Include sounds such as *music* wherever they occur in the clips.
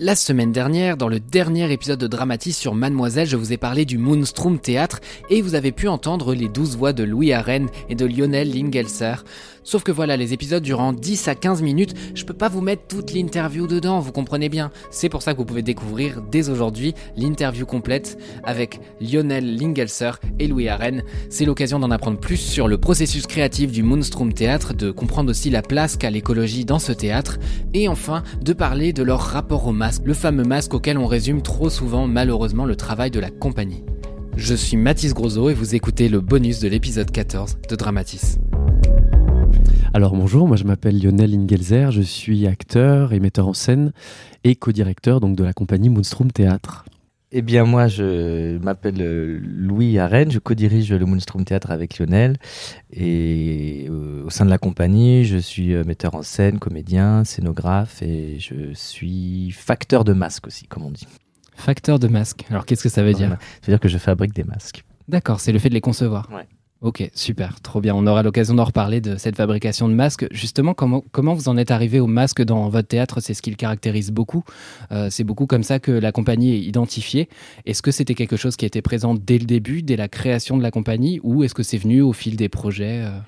La semaine dernière, dans le dernier épisode de Dramatis sur Mademoiselle, je vous ai parlé du Moonstrom Théâtre et vous avez pu entendre les douze voix de Louis Arène et de Lionel Lingelser. Sauf que voilà, les épisodes durant 10 à 15 minutes, je peux pas vous mettre toute l'interview dedans, vous comprenez bien. C'est pour ça que vous pouvez découvrir dès aujourd'hui l'interview complète avec Lionel Lingelser et Louis Arène. C'est l'occasion d'en apprendre plus sur le processus créatif du Moonstrom Théâtre, de comprendre aussi la place qu'a l'écologie dans ce théâtre, et enfin de parler de leur rapport au le fameux masque auquel on résume trop souvent malheureusement le travail de la compagnie. Je suis Mathis Grosso et vous écoutez le bonus de l'épisode 14 de Dramatis. Alors bonjour, moi je m'appelle Lionel Ingelzer, je suis acteur et metteur en scène et co-directeur donc de la compagnie Moonstrom Théâtre. Eh bien, moi, je m'appelle euh, Louis Arène, je co-dirige le Moonstrom Théâtre avec Lionel. Et euh, au sein de la compagnie, je suis euh, metteur en scène, comédien, scénographe et je suis facteur de masques aussi, comme on dit. Facteur de masque. Alors qu'est-ce que ça veut dire? Ça veut dire que je fabrique des masques. D'accord, c'est le fait de les concevoir. Ouais. Ok, super, trop bien. On aura l'occasion d'en reparler de cette fabrication de masques. Justement, comment, vous en êtes arrivé au masque dans votre théâtre? C'est ce qui le caractérise beaucoup. Euh, c'est beaucoup comme ça que la compagnie est identifiée. Est-ce que c'était quelque chose qui était présent dès le début, dès la création de la compagnie, ou est-ce que c'est venu au fil des projets euh?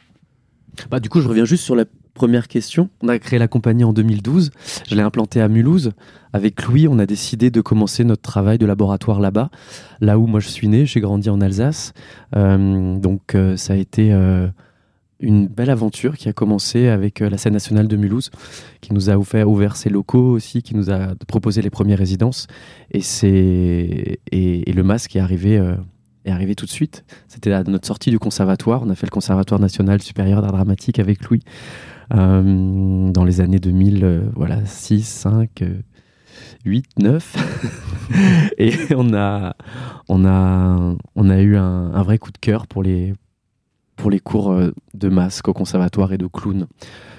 Bah, du coup, je reviens juste sur la première question. On a créé la compagnie en 2012. Je l'ai implantée à Mulhouse. Avec Louis, on a décidé de commencer notre travail de laboratoire là-bas, là où moi je suis né. J'ai grandi en Alsace. Euh, donc, euh, ça a été euh, une belle aventure qui a commencé avec la scène nationale de Mulhouse, qui nous a ouvert, ses locaux aussi, qui nous a proposé les premières résidences. Et, et, le masque est arrivé. est arrivé tout de suite. C'était à notre sortie du conservatoire. On a fait le Conservatoire national supérieur d'art dramatique avec Louis dans les années 2000, euh, voilà, 6, 5, euh, 8, 9. *laughs* Et on a, on a, on a eu un, un vrai coup de cœur pour les, pour les cours euh, de masque au conservatoire et de clown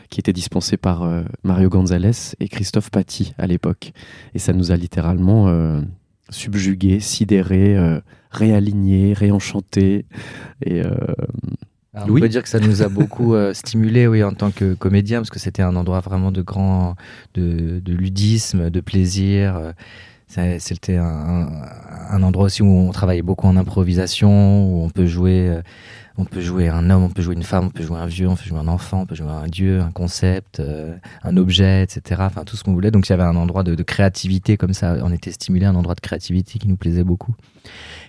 qui étaient dispensés par euh, Mario Gonzalez et Christophe Paty à l'époque. Et ça nous a littéralement euh, subjugués, sidérés, euh, réalignés, réenchantés. Et euh, Alors, On peut dire que ça nous a beaucoup euh, *laughs* stimulé, oui, en tant que comédien, parce que c'était un endroit vraiment de grand, de, de ludisme, de plaisir. euh, C'était un, endroit aussi où on travaillait beaucoup en improvisation, où on peut jouer, euh, on peut jouer un homme, on peut jouer une femme, on peut jouer un vieux, on peut jouer un enfant, on peut jouer un dieu, un concept, euh, un objet, etc. Enfin tout ce qu'on voulait. Donc il y avait un endroit de, de créativité comme ça. On était stimulé, un endroit de créativité qui nous plaisait beaucoup.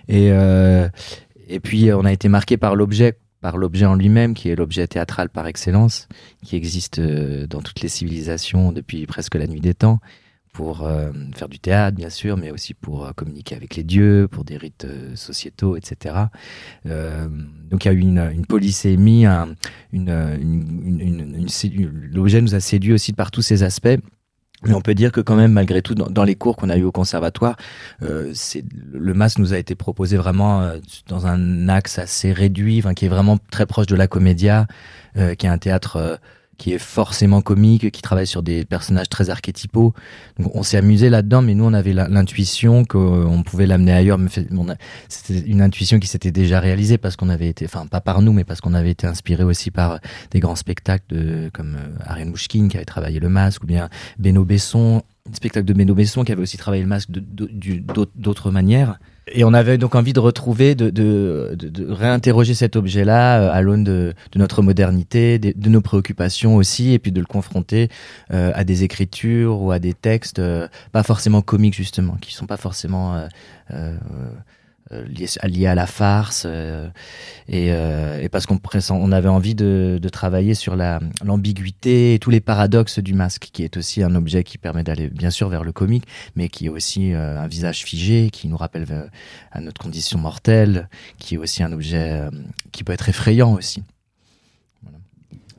Et euh, et puis on a été marqué par l'objet par l'objet en lui-même, qui est l'objet théâtral par excellence, qui existe euh, dans toutes les civilisations depuis presque la nuit des temps, pour euh, faire du théâtre, bien sûr, mais aussi pour euh, communiquer avec les dieux, pour des rites sociétaux, etc. Donc il y a eu une, polysémie, un- l'objet nous a séduit aussi par tous ces aspects. Mais on peut dire que quand même, malgré tout, dans, les cours qu'on a eu au conservatoire, euh, le masque nous a été proposé vraiment euh, dans un axe assez réduit, qui est vraiment très proche de la comédia, euh, qui est un théâtre euh, qui est forcément comique, qui travaille sur des personnages très archétypaux. On s'est amusé là-dedans, mais nous, on avait l'intuition qu'on pouvait l'amener ailleurs. C'était une intuition qui s'était déjà réalisée parce qu'on avait été, enfin, pas par nous, mais parce qu'on avait été inspiré aussi par des grands spectacles comme euh, Ariane Mouchkine qui avait travaillé le masque, ou bien Beno Besson, un spectacle de Beno Besson qui avait aussi travaillé le masque d'autres manières. Et on avait donc envie de retrouver, de, réinterroger cet objet-là euh, à l'aune de, notre modernité, de, nos préoccupations aussi, et puis de le confronter euh, à des écritures ou à des textes euh, pas forcément comiques justement, qui sont pas forcément euh, euh, liés à la farce, euh, et, euh, et parce qu'on avait envie de, travailler sur la l'ambiguïté et tous les paradoxes du masque, qui est aussi un objet qui permet d'aller bien sûr vers le comique, mais qui est aussi un visage figé, qui nous rappelle à notre condition mortelle, qui est aussi un objet qui peut être effrayant aussi.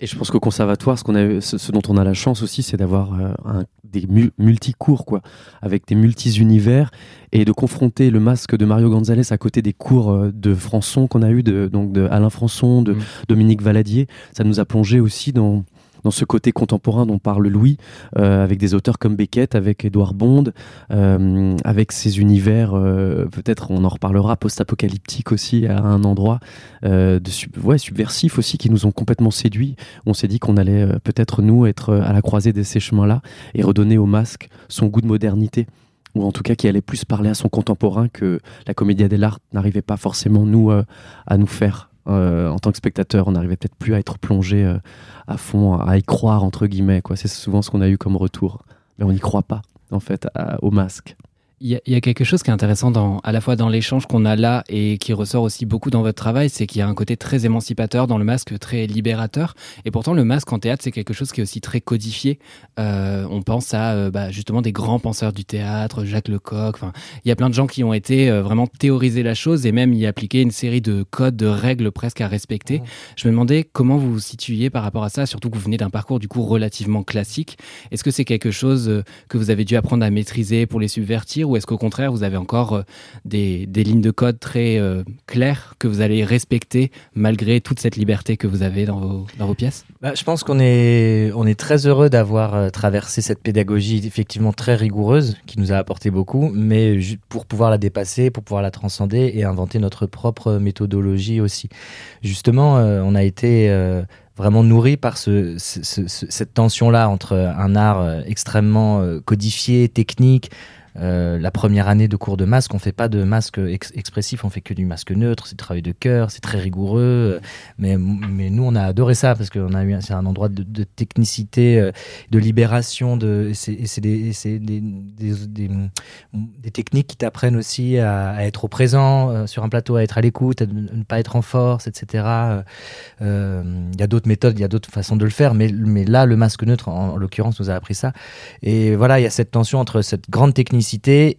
Et je pense qu'au conservatoire, ce, qu'on a, ce, dont on a la chance aussi, c'est d'avoir un, des multi-cours, quoi, avec des multi-univers, et de confronter le masque de Mario Gonzalez à côté des cours de Françon qu'on a eu, de, donc de Alain Françon, de mm. Dominique Valadier. Ça nous a plongé aussi dans dans ce côté contemporain dont parle Louis, euh, avec des auteurs comme Beckett, avec Edouard Bond, euh, avec ces univers, euh, peut-être on en reparlera, post-apocalyptiques aussi à un endroit, de ouais, subversifs aussi, qui nous ont complètement séduits. On s'est dit qu'on allait peut-être nous être à la croisée de ces chemins-là et redonner au masque son goût de modernité ou en tout cas qui allait plus parler à son contemporain que la comédie dell'arte n'arrivait pas forcément nous à nous faire euh, en tant que spectateur, on n'arrivait peut-être plus à être plongé euh, à fond, à y croire entre guillemets. C'est souvent ce qu'on a eu comme retour, mais on n'y croit pas en fait au masque. Il y, a quelque chose qui est intéressant dans, à la fois dans l'échange qu'on a là et qui ressort aussi beaucoup dans votre travail, c'est qu'il y a un côté très émancipateur dans le masque, très libérateur. Et pourtant, le masque en théâtre, c'est quelque chose qui est aussi très codifié. Euh, on pense à euh, bah, justement des grands penseurs du théâtre, Jacques Lecoq. Il y a plein de gens qui ont été euh, vraiment théoriser la chose et même y appliquer une série de codes, de règles presque à respecter. Je me demandais comment vous vous situiez par rapport à ça, surtout que vous venez d'un parcours du coup relativement classique. Est-ce que c'est quelque chose que vous avez dû apprendre à maîtriser pour les subvertir ou est-ce qu'au contraire, vous avez encore euh, des, lignes de code très euh, claires que vous allez respecter malgré toute cette liberté que vous avez dans vos, pièces? Bah, Je pense qu'on est, très heureux d'avoir euh, traversé cette pédagogie effectivement très rigoureuse qui nous a apporté beaucoup, mais pour pouvoir la dépasser, pour pouvoir la transcender et inventer notre propre méthodologie aussi. Justement, on a été vraiment nourri par ce, cette tension-là entre un art extrêmement codifié, technique, euh, la première année de cours de masque, on fait pas de masque expressif, on fait que du masque neutre. C'est travail de cœur, c'est très rigoureux. mais, mais nous, on a adoré ça parce qu'on a eu c'est un endroit de, technicité, euh, de libération. De, c'est des, des, des, des, techniques qui t'apprennent aussi à, être au présent euh, sur un plateau, à être à l'écoute, à ne pas être en force, etc. Il y a d'autres méthodes, il y a d'autres façons de le faire, mais, mais là, le masque neutre, en, en l'occurrence, nous a appris ça. Et voilà, il y a cette tension entre cette grande technicité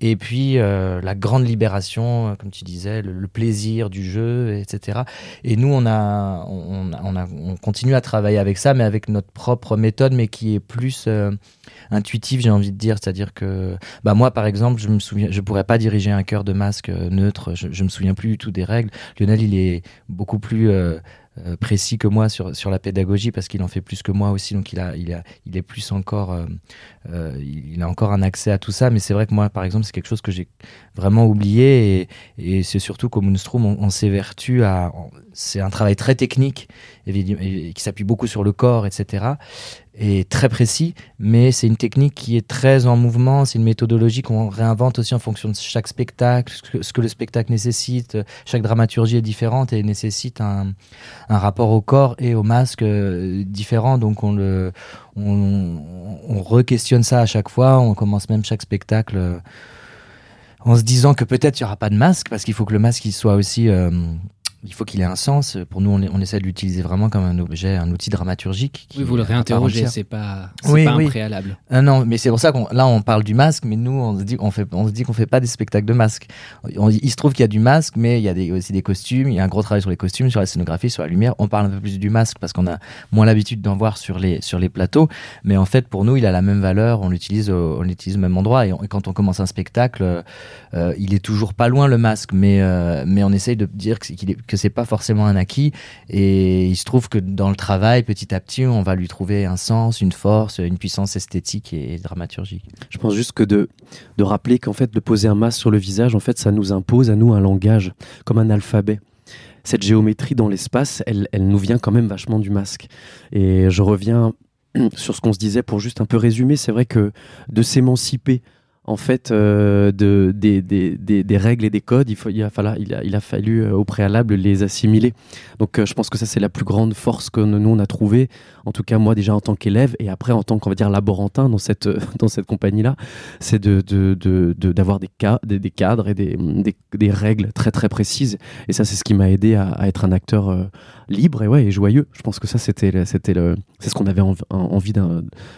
et puis euh, la grande libération, euh, comme tu disais, le, plaisir du jeu, etc. Et nous, on a, on, a, on, continue à travailler avec ça, mais avec notre propre méthode, mais qui est plus euh, intuitive, j'ai envie de dire. C'est-à-dire que, bah moi, par exemple, je me souviens, je pourrais pas diriger un cœur de masque neutre. Je, je me souviens plus du tout des règles. Lionel, il est beaucoup plus précis que moi sur, sur la pédagogie parce qu'il en fait plus que moi aussi donc il a il a il est plus encore euh, euh, il a encore un accès à tout ça. Mais c'est vrai que moi par exemple c'est quelque chose que j'ai vraiment oublié et, et c'est surtout qu'au Moonstrom on, on s'évertue à c'est un travail très technique et, qui s'appuie beaucoup sur le corps etc est très précis, mais c'est une technique qui est très en mouvement, c'est une méthodologie qu'on réinvente aussi en fonction de chaque spectacle, ce que, le spectacle nécessite. Chaque dramaturgie est différente et nécessite un, rapport au corps et au masque euh, différent, donc on re-questionne ça à chaque fois, on commence même chaque spectacle euh, en se disant que peut-être il n'y aura pas de masque, parce qu'il faut que le masque il soit aussi... Euh, il faut qu'il ait un sens. Pour nous, on, on essaie de l'utiliser vraiment comme un objet, un outil dramaturgique. oui, vous le réinterrogez, c'est pas, oui, pas un préalable. Ah non, mais c'est pour ça qu'on là on parle du masque, mais nous on se dit qu'on fait, on se dit qu'on fait pas des spectacles de masques. il se trouve qu'il y a du masque, mais il y a des, aussi des costumes. Il y a un gros travail sur les costumes, sur la scénographie, sur la lumière. On parle un peu plus du masque parce qu'on a moins l'habitude d'en voir sur les sur les plateaux, mais en fait pour nous il a la même valeur. On l'utilise, on l'utilise au même endroit. Et, quand on commence un spectacle, euh, il est toujours pas loin le masque, mais euh, mais on essaye de dire qu'il est, que c'est pas forcément un acquis. Et il se trouve que dans le travail, petit à petit, on va lui trouver un sens, une force, une puissance esthétique et dramaturgique. Je pense juste que de, de rappeler qu'en fait, de poser un masque sur le visage, en fait, ça nous impose à nous un langage, comme un alphabet cette géométrie dans l'espace, elle, elle, nous vient quand même vachement du masque. Et je reviens *clears throat* sur ce qu'on se disait pour juste un peu résumer. C'est vrai que de s'émanciper en fait euh, de, des, règles et des codes, il, a, fallu, euh, au préalable les assimiler. Donc euh, je pense que ça c'est la plus grande force que nous on a trouvée, en tout cas moi déjà en tant qu'élève et après en tant qu'on va dire laborantin dans cette, *laughs* dans cette compagnie-là, c'est d'avoir de, de, d'avoir des, cadres et des, règles très très précises. Et ça c'est ce qui m'a aidé à, à, être un acteur libre et, ouais, et joyeux. Je pense que ça c'était c'est ce qu'on avait envie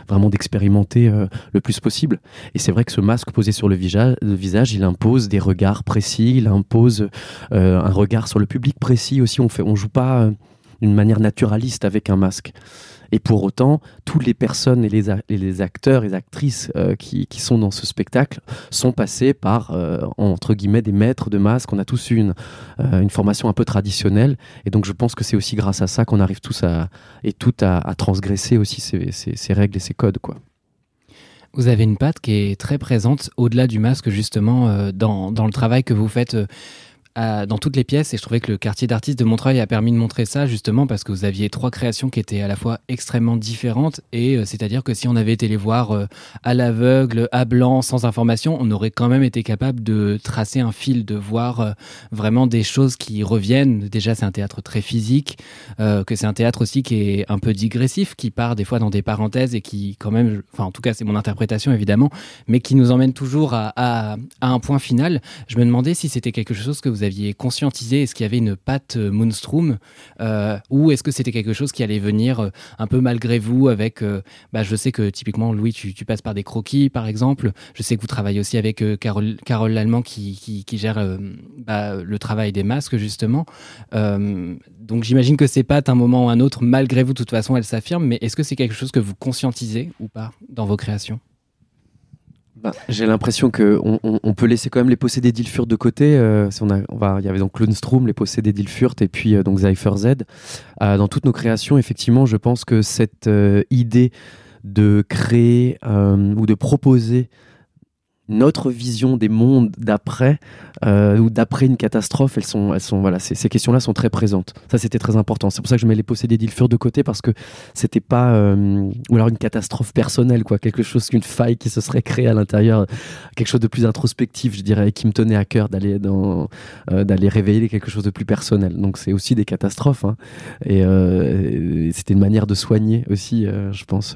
vraiment d'expérimenter le plus possible. Et c'est vrai que ce masque posé sur le visage, il impose des regards précis, il impose euh, un regard sur le public précis aussi. On fait, on joue pas. Euh, d'une manière naturaliste avec un masque. Et pour autant, toutes les personnes et les, acteurs et les actrices euh, qui, sont dans ce spectacle sont passés par, entre guillemets, des maîtres de masque. On a tous eu une, formation un peu traditionnelle. Et donc, je pense que c'est aussi grâce à ça qu'on arrive tous à, et toutes à, transgresser aussi ces, ces, ces, règles et ces codes. Quoi. Vous avez une patte qui est très présente au-delà du masque, justement, dans, dans, le travail que vous faites dans toutes les pièces et je trouvais que le quartier d'artistes de Montreuil a permis de montrer ça justement parce que vous aviez trois créations qui étaient à la fois extrêmement différentes et euh, c'est-à-dire que si on avait été les voir euh, à l'aveugle, à blanc, sans information, on aurait quand même été capable de tracer un fil, de voir euh, vraiment des choses qui reviennent. Déjà, c'est un théâtre très physique, que c'est un théâtre aussi qui est un peu digressif, qui part des fois dans des parenthèses et qui quand même, enfin en tout cas c'est mon interprétation évidemment, mais qui nous emmène toujours à, à, un point final. Je me demandais si c'était quelque chose que vous aviez conscientisé Est-ce qu'il y avait une patte euh, Moonstrom euh, Ou est-ce que c'était quelque chose qui allait venir euh, un peu malgré vous avec... bah, je sais que typiquement, Louis, tu, passes par des croquis, par exemple. Je sais que vous travaillez aussi avec Carole, Carole Lallemand qui, qui, gère bah, le travail des masques, justement. donc j'imagine que ces pattes, un moment ou un autre, malgré vous, de toute façon, elles s'affirment. Mais est-ce que c'est quelque chose que vous conscientisez ou pas dans vos créations? Bah, j'ai l'impression qu'on on, peut laisser quand même les possédés d'Ilfurt de côté. Euh, on a, il y avait donc Lundstrom, les possédés d'Ilfurt, et puis euh, donc Zypher Z. Euh, dans toutes nos créations, effectivement, je pense que cette idée de créer ou de proposer notre vision des mondes d'après euh, ou d'après une catastrophe, elles sont, elles sont, voilà, ces, questions-là sont très présentes. Ça, c'était très important. C'est pour ça que je mets les possédés d'Ilfur de côté parce que c'était pas, euh, ou alors une catastrophe personnelle, quoi, quelque chose qu'une faille qui se serait créée à l'intérieur, quelque chose de plus introspectif, je dirais, qui me tenait à cœur d'aller dans, euh, d'aller révéler quelque chose de plus personnel. Donc, c'est aussi des catastrophes, hein. et, c'était une manière de soigner aussi, je pense.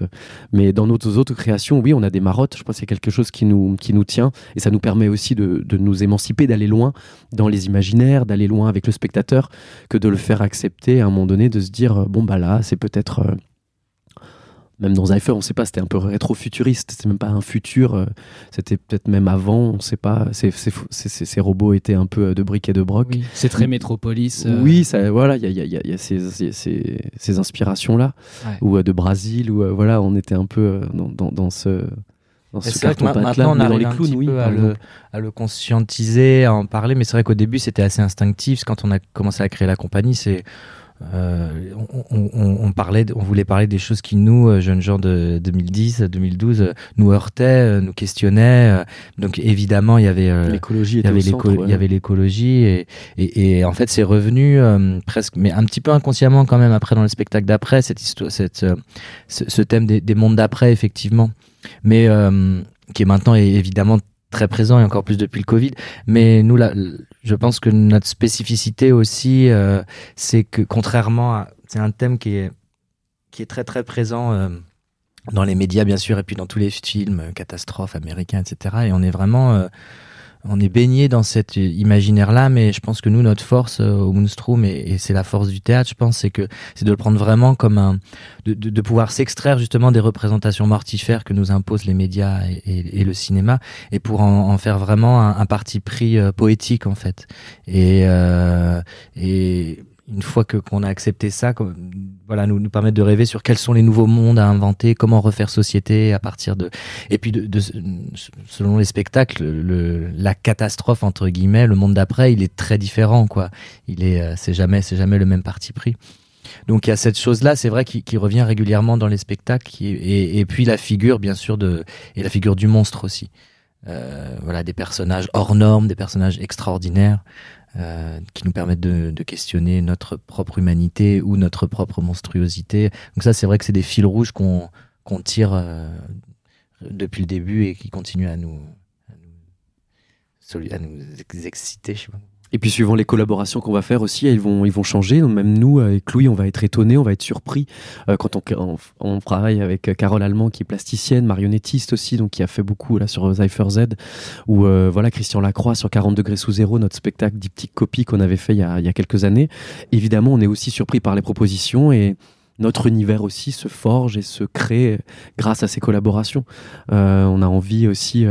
Mais dans nos autres créations, oui, on a des marottes. Je pense que c'est quelque chose qui nous, qui nous tient et ça nous permet aussi de, nous émanciper, d'aller loin dans les imaginaires, d'aller loin avec le spectateur, que de le faire accepter à un moment donné, de se dire bon bah là c'est peut-être euh, même dans Zypher, on ne sait pas, c'était un peu rétro-futuriste, c'était même pas un futur, euh, c'était peut-être même avant, on ne sait pas, ces robots étaient un peu de briques et de broc. c'est très métropolis. Euh. Oui, ça, voilà, il y a, ces, inspirations-là, ou de Brésil, ou voilà, on était un peu dans ce c'est vrai que maintenant on arrive un petit peu à le, à le, conscientiser, à en parler, mais c'est vrai qu'au début c'était assez instinctif. Quand on a commencé à créer la compagnie, c'est euh, on, on, parlait, on voulait parler des choses qui nous, euh, jeunes gens de 2010, 2012, euh, nous heurtaient, nous questionnaient. Donc évidemment, il y avait l'écologie, il y avait l'écologie et, et, et, en fait c'est revenu presque, mais un petit peu inconsciemment quand même après dans le spectacle d'après cette histoire, cette, ce, ce, thème des, des mondes d'après effectivement mais euh, qui est maintenant évidemment très présent et encore plus depuis le Covid. Mais nous, là, je pense que notre spécificité aussi, euh, c'est que contrairement à, c'est un thème qui est qui est très très présent euh, dans les médias bien sûr et puis dans tous les films catastrophes américains, etc. Et on est vraiment on est baigné dans cet imaginaire-là, mais je pense que nous, notre force euh, au Moonstrom, et, c'est la force du théâtre, je pense, c'est que c'est de le prendre vraiment comme un, de, de, pouvoir s'extraire justement des représentations mortifères que nous imposent les médias et, et, le cinéma, et pour en, en faire vraiment un, un, parti pris euh, poétique en fait. Et, euh, et une fois que qu'on a accepté ça, voilà, nous nous permettre de rêver sur quels sont les nouveaux mondes à inventer, comment refaire société à partir de, et puis de, selon les spectacles, le, la catastrophe entre guillemets, le monde d'après, il est très différent, quoi. Il est, euh, c'est jamais, c'est jamais le même parti pris. Donc il y a cette chose-là, c'est vrai, qui, qui, revient régulièrement dans les spectacles, et, et, puis la figure, bien sûr, de et la figure du monstre aussi. Euh, voilà, des personnages hors normes, des personnages extraordinaires. Euh, qui nous permettent de, de, questionner notre propre humanité ou notre propre monstruosité. Donc ça, c'est vrai que c'est des fils rouges qu'on qu'on tire euh, depuis le début et qui continuent à nous, à nous, à nous exciter. Je sais pas. Et puis suivant les collaborations qu'on va faire aussi, ils vont, ils vont changer. Même nous, avec Louis, on va être étonnés, on va être surpris euh, quand on, travaille avec Carole Allemand qui est plasticienne, marionnettiste aussi, donc qui a fait beaucoup là sur Zypher Z, ou euh, voilà Christian Lacroix sur 40 degrés sous zéro, notre spectacle diptyque copie qu'on avait fait il y, a, il y a quelques années. Évidemment, on est aussi surpris par les propositions et notre univers aussi se forge et se crée grâce à ces collaborations. on a envie aussi,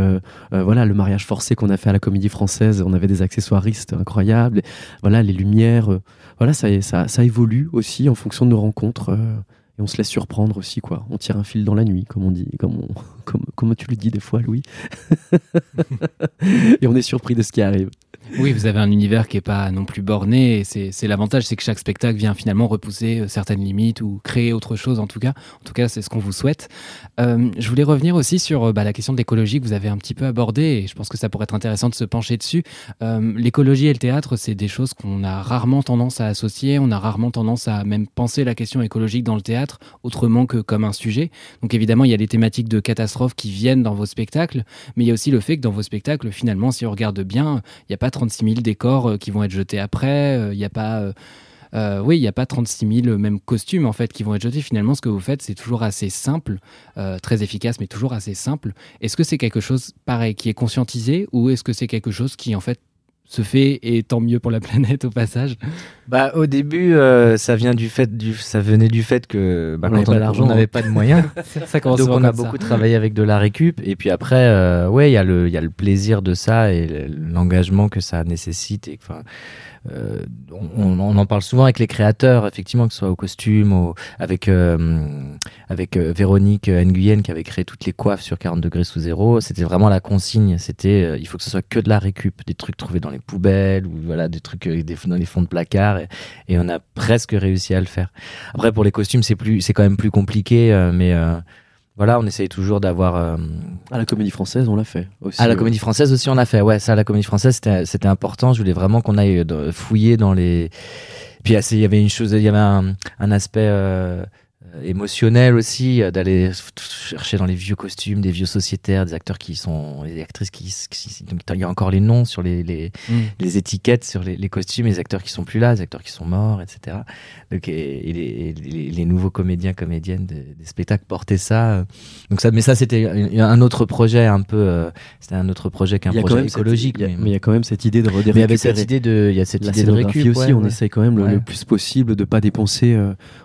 voilà, le mariage forcé qu'on a fait à la Comédie Française, on avait des accessoiristes incroyables. Voilà, les lumières, voilà, ça, ça, ça, évolue aussi en fonction de nos rencontres on se laisse surprendre aussi, quoi. On tire un fil dans la nuit, comme on dit, comme, *laughs* comme, comme tu le dis des fois, Louis? *laughs* et on est surpris de ce qui arrive. Oui, vous avez un univers qui n'est pas non plus borné. C'est l'avantage, c'est que chaque spectacle vient finalement repousser euh, certaines limites ou créer autre chose en tout cas. En tout cas, c'est ce qu'on vous souhaite. Euh, je voulais revenir aussi sur euh, bah, la question de l'écologie que vous avez un petit peu abordée et je pense que ça pourrait être intéressant de se pencher dessus. l'écologie et le théâtre, c'est des choses qu'on a rarement tendance à associer. On a rarement tendance à même penser la question écologique dans le théâtre autrement que comme un sujet. Donc évidemment, il y a des thématiques de catastrophes qui viennent dans vos spectacles, mais il y a aussi le fait que dans vos spectacles, finalement, si on regarde bien, il n'y a pas 36 000 décors euh, qui vont être jetés après. Il euh, n'y a pas. Euh, oui, il n'y a pas 36 000 mêmes costumes en fait qui vont être jetés. Finalement, ce que vous faites, c'est toujours assez simple, très efficace, mais toujours assez simple. Est-ce que c'est quelque chose pareil qui est conscientisé ou est-ce que c'est quelque chose qui en fait se fait et tant mieux pour la *laughs* planète au passage. Bah au début ça vient du fait du ça venait du fait que bah, on quand on n'avait pas de moyens. *laughs* Ça donc on a beaucoup travaillé avec de la récup et puis après ouais il y a le il y a le plaisir de ça et l'engagement que ça nécessite et enfin euh, on, en parle souvent avec les créateurs, effectivement, que ce soit au costume, avec, euh, avec euh, Véronique Nguyen qui avait créé toutes les coiffes sur 40 degrés sous zéro. C'était vraiment la consigne. C'était, il faut que ce soit que de la récup, des trucs trouvés dans les poubelles ou voilà, des trucs dans les fonds de placard. Et, on a presque réussi à le faire. Après, pour les costumes, c'est plus, c'est quand même plus compliqué, mais voilà, on essaye toujours d'avoir. Euh, à la Comédie Française, on l'a fait aussi. À la Comédie Française aussi, on l'a fait. Ouais, ça, à la Comédie Française, c'était important. Je voulais vraiment qu'on aille euh, fouiller dans les. Puis il y avait une chose, il y avait un, aspect. Euh, émotionnel aussi euh, d'aller chercher dans les vieux costumes des vieux sociétaires des acteurs qui sont des actrices qui, donc il y a encore les noms sur les les, mm. les étiquettes sur les, les, costumes les acteurs qui sont plus là les acteurs qui sont morts etc donc et, les, les, nouveaux comédiens comédiennes des, spectacles portaient ça donc ça mais ça c'était un autre projet un peu euh, c'était un autre projet qu'un projet écologique mais, il y a quand même cette idée de il y avait cette idée de il y a cette idée de récup aussi on essaye quand même le, plus possible de pas dépenser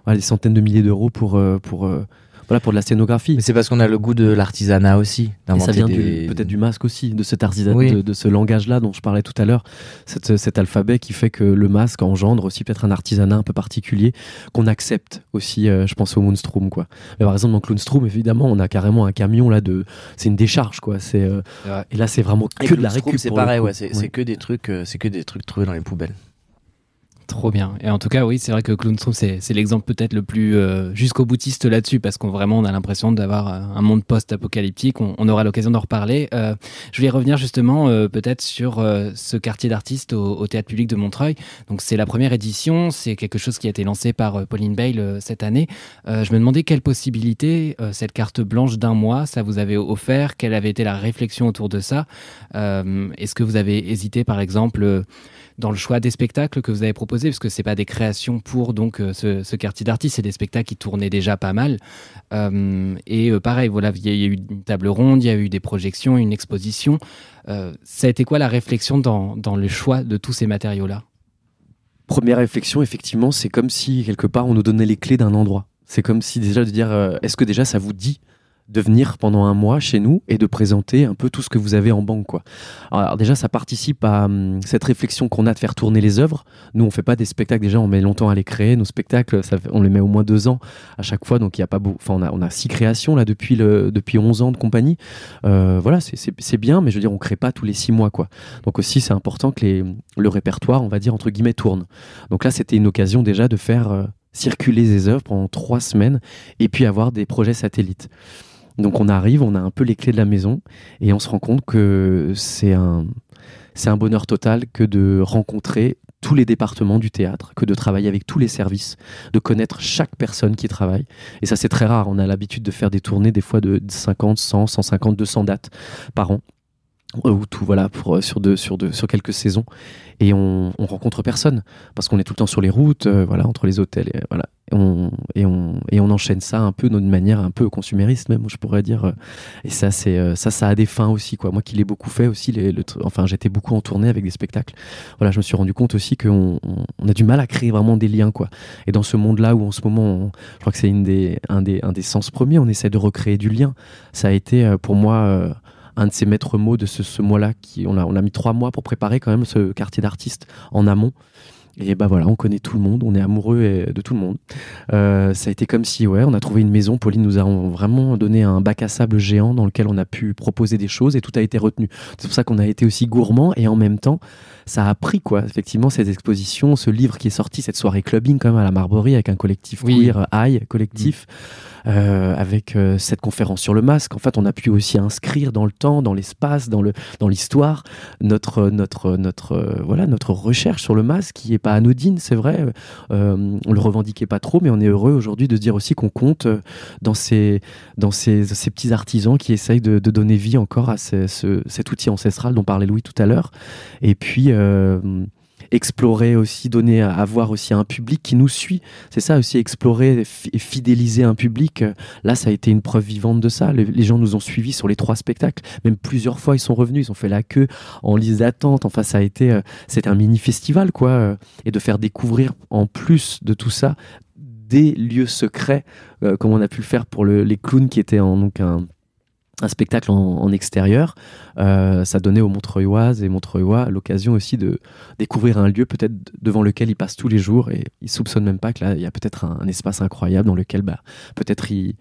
des centaines de milliers d'euros pour, euh, pour, euh, voilà, pour de la scénographie. Mais c'est parce qu'on a le goût de l'artisanat aussi. Et ça vient peut-être du masque aussi, de cet artisanat, de, ce langage-là dont je parlais tout à l'heure, cet alphabet qui fait que le masque engendre aussi peut-être un artisanat un peu particulier qu'on accepte aussi. Euh, je pense au Moonstrom, quoi. Mais par exemple dans Clownstrom, évidemment, on a carrément un camion là de, c'est une décharge, quoi. C'est et là c'est vraiment que de la récup. C'est pareil, ouais. C'est que des trucs, c'est que des trucs trouvés dans les poubelles. Trop bien. Et en tout cas, oui, c'est vrai que Clownstrom, c'est l'exemple peut-être le plus euh, jusqu'au boutiste là-dessus, parce qu'on vraiment on a l'impression d'avoir euh, un monde post-apocalyptique. On, aura l'occasion d'en reparler. Euh, je vais revenir justement peut-être sur ce quartier d'artistes au, théâtre public de Montreuil. Donc c'est la première édition, c'est quelque chose qui a été lancé par Pauline Bale cette année. je me demandais quelle possibilité cette carte blanche d'un mois ça vous avait offert, quelle avait été la réflexion autour de ça? Est-ce que vous avez hésité, par exemple dans le choix des spectacles que vous avez proposés, parce que c'est pas des créations pour donc euh, ce, quartier d'artistes, c'est des spectacles qui tournaient déjà pas mal. Euh, et euh, pareil, voilà, il y, a eu une table ronde, il y a eu des projections, une exposition. ça a été quoi la réflexion dans, dans le choix de tous ces matériaux-là? Première réflexion, effectivement, c'est comme si quelque part on nous donnait les clés d'un endroit. C'est comme si déjà de dire, est-ce que déjà ça vous dit de venir pendant un mois chez nous et de présenter un peu tout ce que vous avez en banque. Quoi. Alors déjà, ça participe à hum, cette réflexion qu'on a de faire tourner les œuvres. Nous, on fait pas des spectacles déjà, on met longtemps à les créer. Nos spectacles, ça, on les met au moins deux ans à chaque fois, donc il y a pas beau... enfin, on a, six créations là depuis depuis 11 ans de compagnie. Euh, voilà, c'est bien, mais je veux dire, on crée pas tous les six mois quoi. Donc aussi, c'est important que les, le répertoire, on va dire entre guillemets, tourne. Donc là, c'était une occasion déjà de faire euh, circuler les œuvres pendant trois semaines et puis avoir des projets satellites. Donc on arrive, on a un peu les clés de la maison et on se rend compte que c'est un, bonheur total que de rencontrer tous les départements du théâtre, que de travailler avec tous les services, de connaître chaque personne qui travaille. Et ça, c'est très rare. On a l'habitude de faire des tournées, des fois de 50, 100, 150, 200 dates par an. Ou tout voilà pour sur deux sur deux sur quelques saisons. Et on, on rencontre personne parce qu'on est tout le temps sur les routes voilà entre les hôtels et voilà. Et on, et on, et on enchaîne ça un peu d'une manière un peu consumériste même je pourrais dire et ça c'est ça ça a des fins aussi quoi. Moi qui l'ai beaucoup fait aussi les, le, enfin j'étais beaucoup en tournée avec des spectacles. Voilà je me suis rendu compte aussi qu'on on, a du mal à créer vraiment des liens quoi. Et dans ce monde là où en ce moment je crois que c'est une des un des un des sens premiers on essaie de recréer du lien. Ça a été pour moi un de ces maîtres mots de ce, ce mois-là. Qui, on, a, on a mis trois mois pour préparer quand même ce quartier d'artistes en amont. Et bah voilà, on connaît tout le monde, on est amoureux de tout le monde. Euh, ça a été comme si, ouais, on a trouvé une maison. Pauline nous a vraiment donné un bac à sable géant dans lequel on a pu proposer des choses et tout a été retenu. C'est pour ça qu'on a été aussi gourmand et en même temps, ça a pris quoi. Effectivement, cette exposition, ce livre qui est sorti, cette soirée clubbing quand même à la Marborie avec un collectif oui. queer, high collectif. Mmh. Euh, avec euh, cette conférence sur le masque. En fait, on a pu aussi inscrire dans le temps, dans l'espace, dans le dans l'histoire notre notre notre euh, voilà notre recherche sur le masque qui est pas anodine, c'est vrai. On le revendiquait pas trop, mais on est heureux aujourd'hui de dire aussi qu'on compte dans ces dans ces, ces petits artisans qui essayent de, donner vie encore à ce, ce, cet outil ancestral dont parlait Louis tout à l'heure. Et puis explorer aussi, donner à, voir aussi un public qui nous suit. C'est ça aussi, explorer et fidéliser un public. Là, ça a été une preuve vivante de ça. Les, gens nous ont suivis sur les trois spectacles. Même plusieurs fois, ils sont revenus, ils ont fait la queue en liste d'attente. Enfin, ça a été, euh, c'était un mini festival, quoi. Euh, et de faire découvrir, en plus de tout ça, des lieux secrets, euh, comme on a pu le faire pour le, les clowns qui étaient en donc un un spectacle en, en extérieur, euh, ça donnait aux Montreuilloises et Montreuillois l'occasion aussi de découvrir un lieu peut-être devant lequel ils passent tous les jours et ils soupçonnent même pas que là il y a peut-être un, un, espace incroyable dans lequel bah, peut-être ils,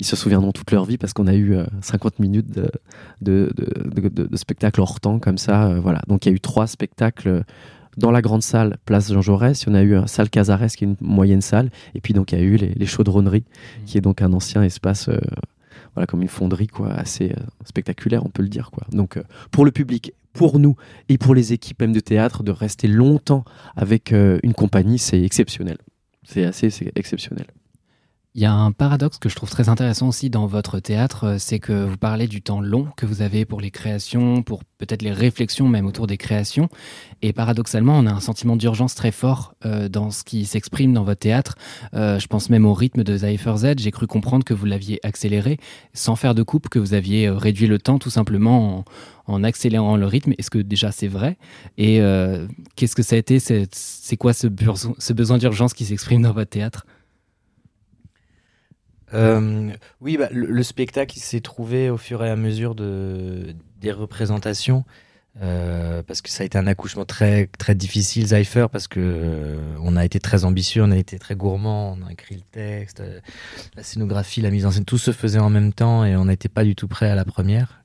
ils, se souviendront toute leur vie parce qu'on a eu euh, 50 minutes de, de, de, de, de spectacle hors temps comme ça. Euh, voilà, donc il y a eu trois spectacles dans la grande salle, place Jean Jaurès, il y en a eu un salle Casares qui est une moyenne salle, et puis donc il y a eu les, les chaudronneries, mmh. qui est donc un ancien espace euh, voilà, comme une fonderie quoi, assez euh, spectaculaire, on peut le dire. Quoi. Donc euh, pour le public, pour nous et pour les équipes même de théâtre, de rester longtemps avec euh, une compagnie, c'est exceptionnel. C'est assez exceptionnel. Il y a un paradoxe que je trouve très intéressant aussi dans votre théâtre, c'est que vous parlez du temps long que vous avez pour les créations, pour peut-être les réflexions même autour des créations. Et paradoxalement, on a un sentiment d'urgence très fort euh, dans ce qui s'exprime dans votre théâtre. Euh, je pense même au rythme de Zypher Z. J'ai cru comprendre que vous l'aviez accéléré sans faire de coupe, que vous aviez euh, réduit le temps tout simplement en, accélérant le rythme. Est-ce que déjà c'est vrai? Et euh, qu'est-ce que ça a été C'est quoi ce, ce besoin d'urgence qui s'exprime dans votre théâtre? Euh, oui, bah, le, le, spectacle s'est trouvé au fur et à mesure de, des représentations. Euh, parce que ça a été un accouchement très très difficile, Zypher, parce que euh, on a été très ambitieux, on a été très gourmand, on a écrit le texte, euh, la scénographie, la mise en scène, tout se faisait en même temps et on n'était pas du tout prêt à la première.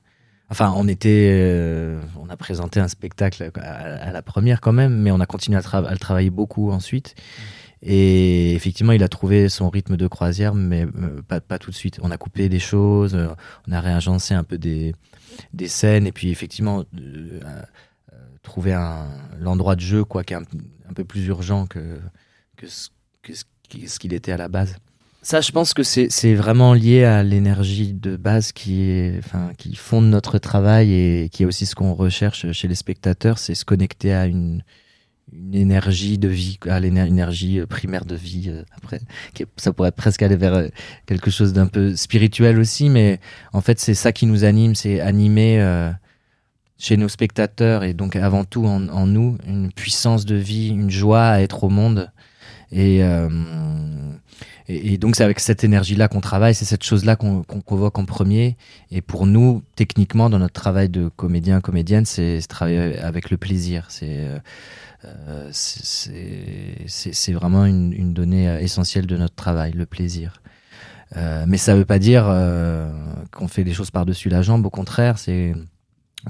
Enfin, on était, on a présenté un spectacle à, la première quand même, mais on a continué à, à le travailler beaucoup ensuite. Mmh. Et effectivement, il a trouvé son rythme de croisière, mais euh, pas, tout de suite. On a coupé des choses, euh, on a réagencé un peu des, des scènes, et puis effectivement, euh, euh trouver l'endroit de jeu quoi, qui est un, peu plus urgent que, que ce qu'il était à la base. Ça, je pense que c'est vraiment lié à l'énergie de base qui, est, enfin, qui fonde notre travail et qui est aussi ce qu'on recherche chez les spectateurs, c'est se connecter à une, une énergie de vie, à l'énergie euh, primaire de vie. Euh, après, ça pourrait presque aller vers euh, quelque chose d'un peu spirituel aussi, mais en fait, c'est ça qui nous anime, c'est animer chez nos spectateurs et donc avant tout en, nous une puissance de vie, une joie à être au monde. Et, et, donc c'est avec cette énergie-là qu'on travaille, c'est cette chose-là qu'on qu convoque en premier. Et pour nous, techniquement, dans notre travail de comédien, comédienne, c'est travailler avec le plaisir. C'est euh, euh, c'est vraiment une, une, donnée essentielle de notre travail, le plaisir. Euh, mais ça ne veut pas dire euh, qu'on fait des choses par-dessus la jambe, au contraire, c'est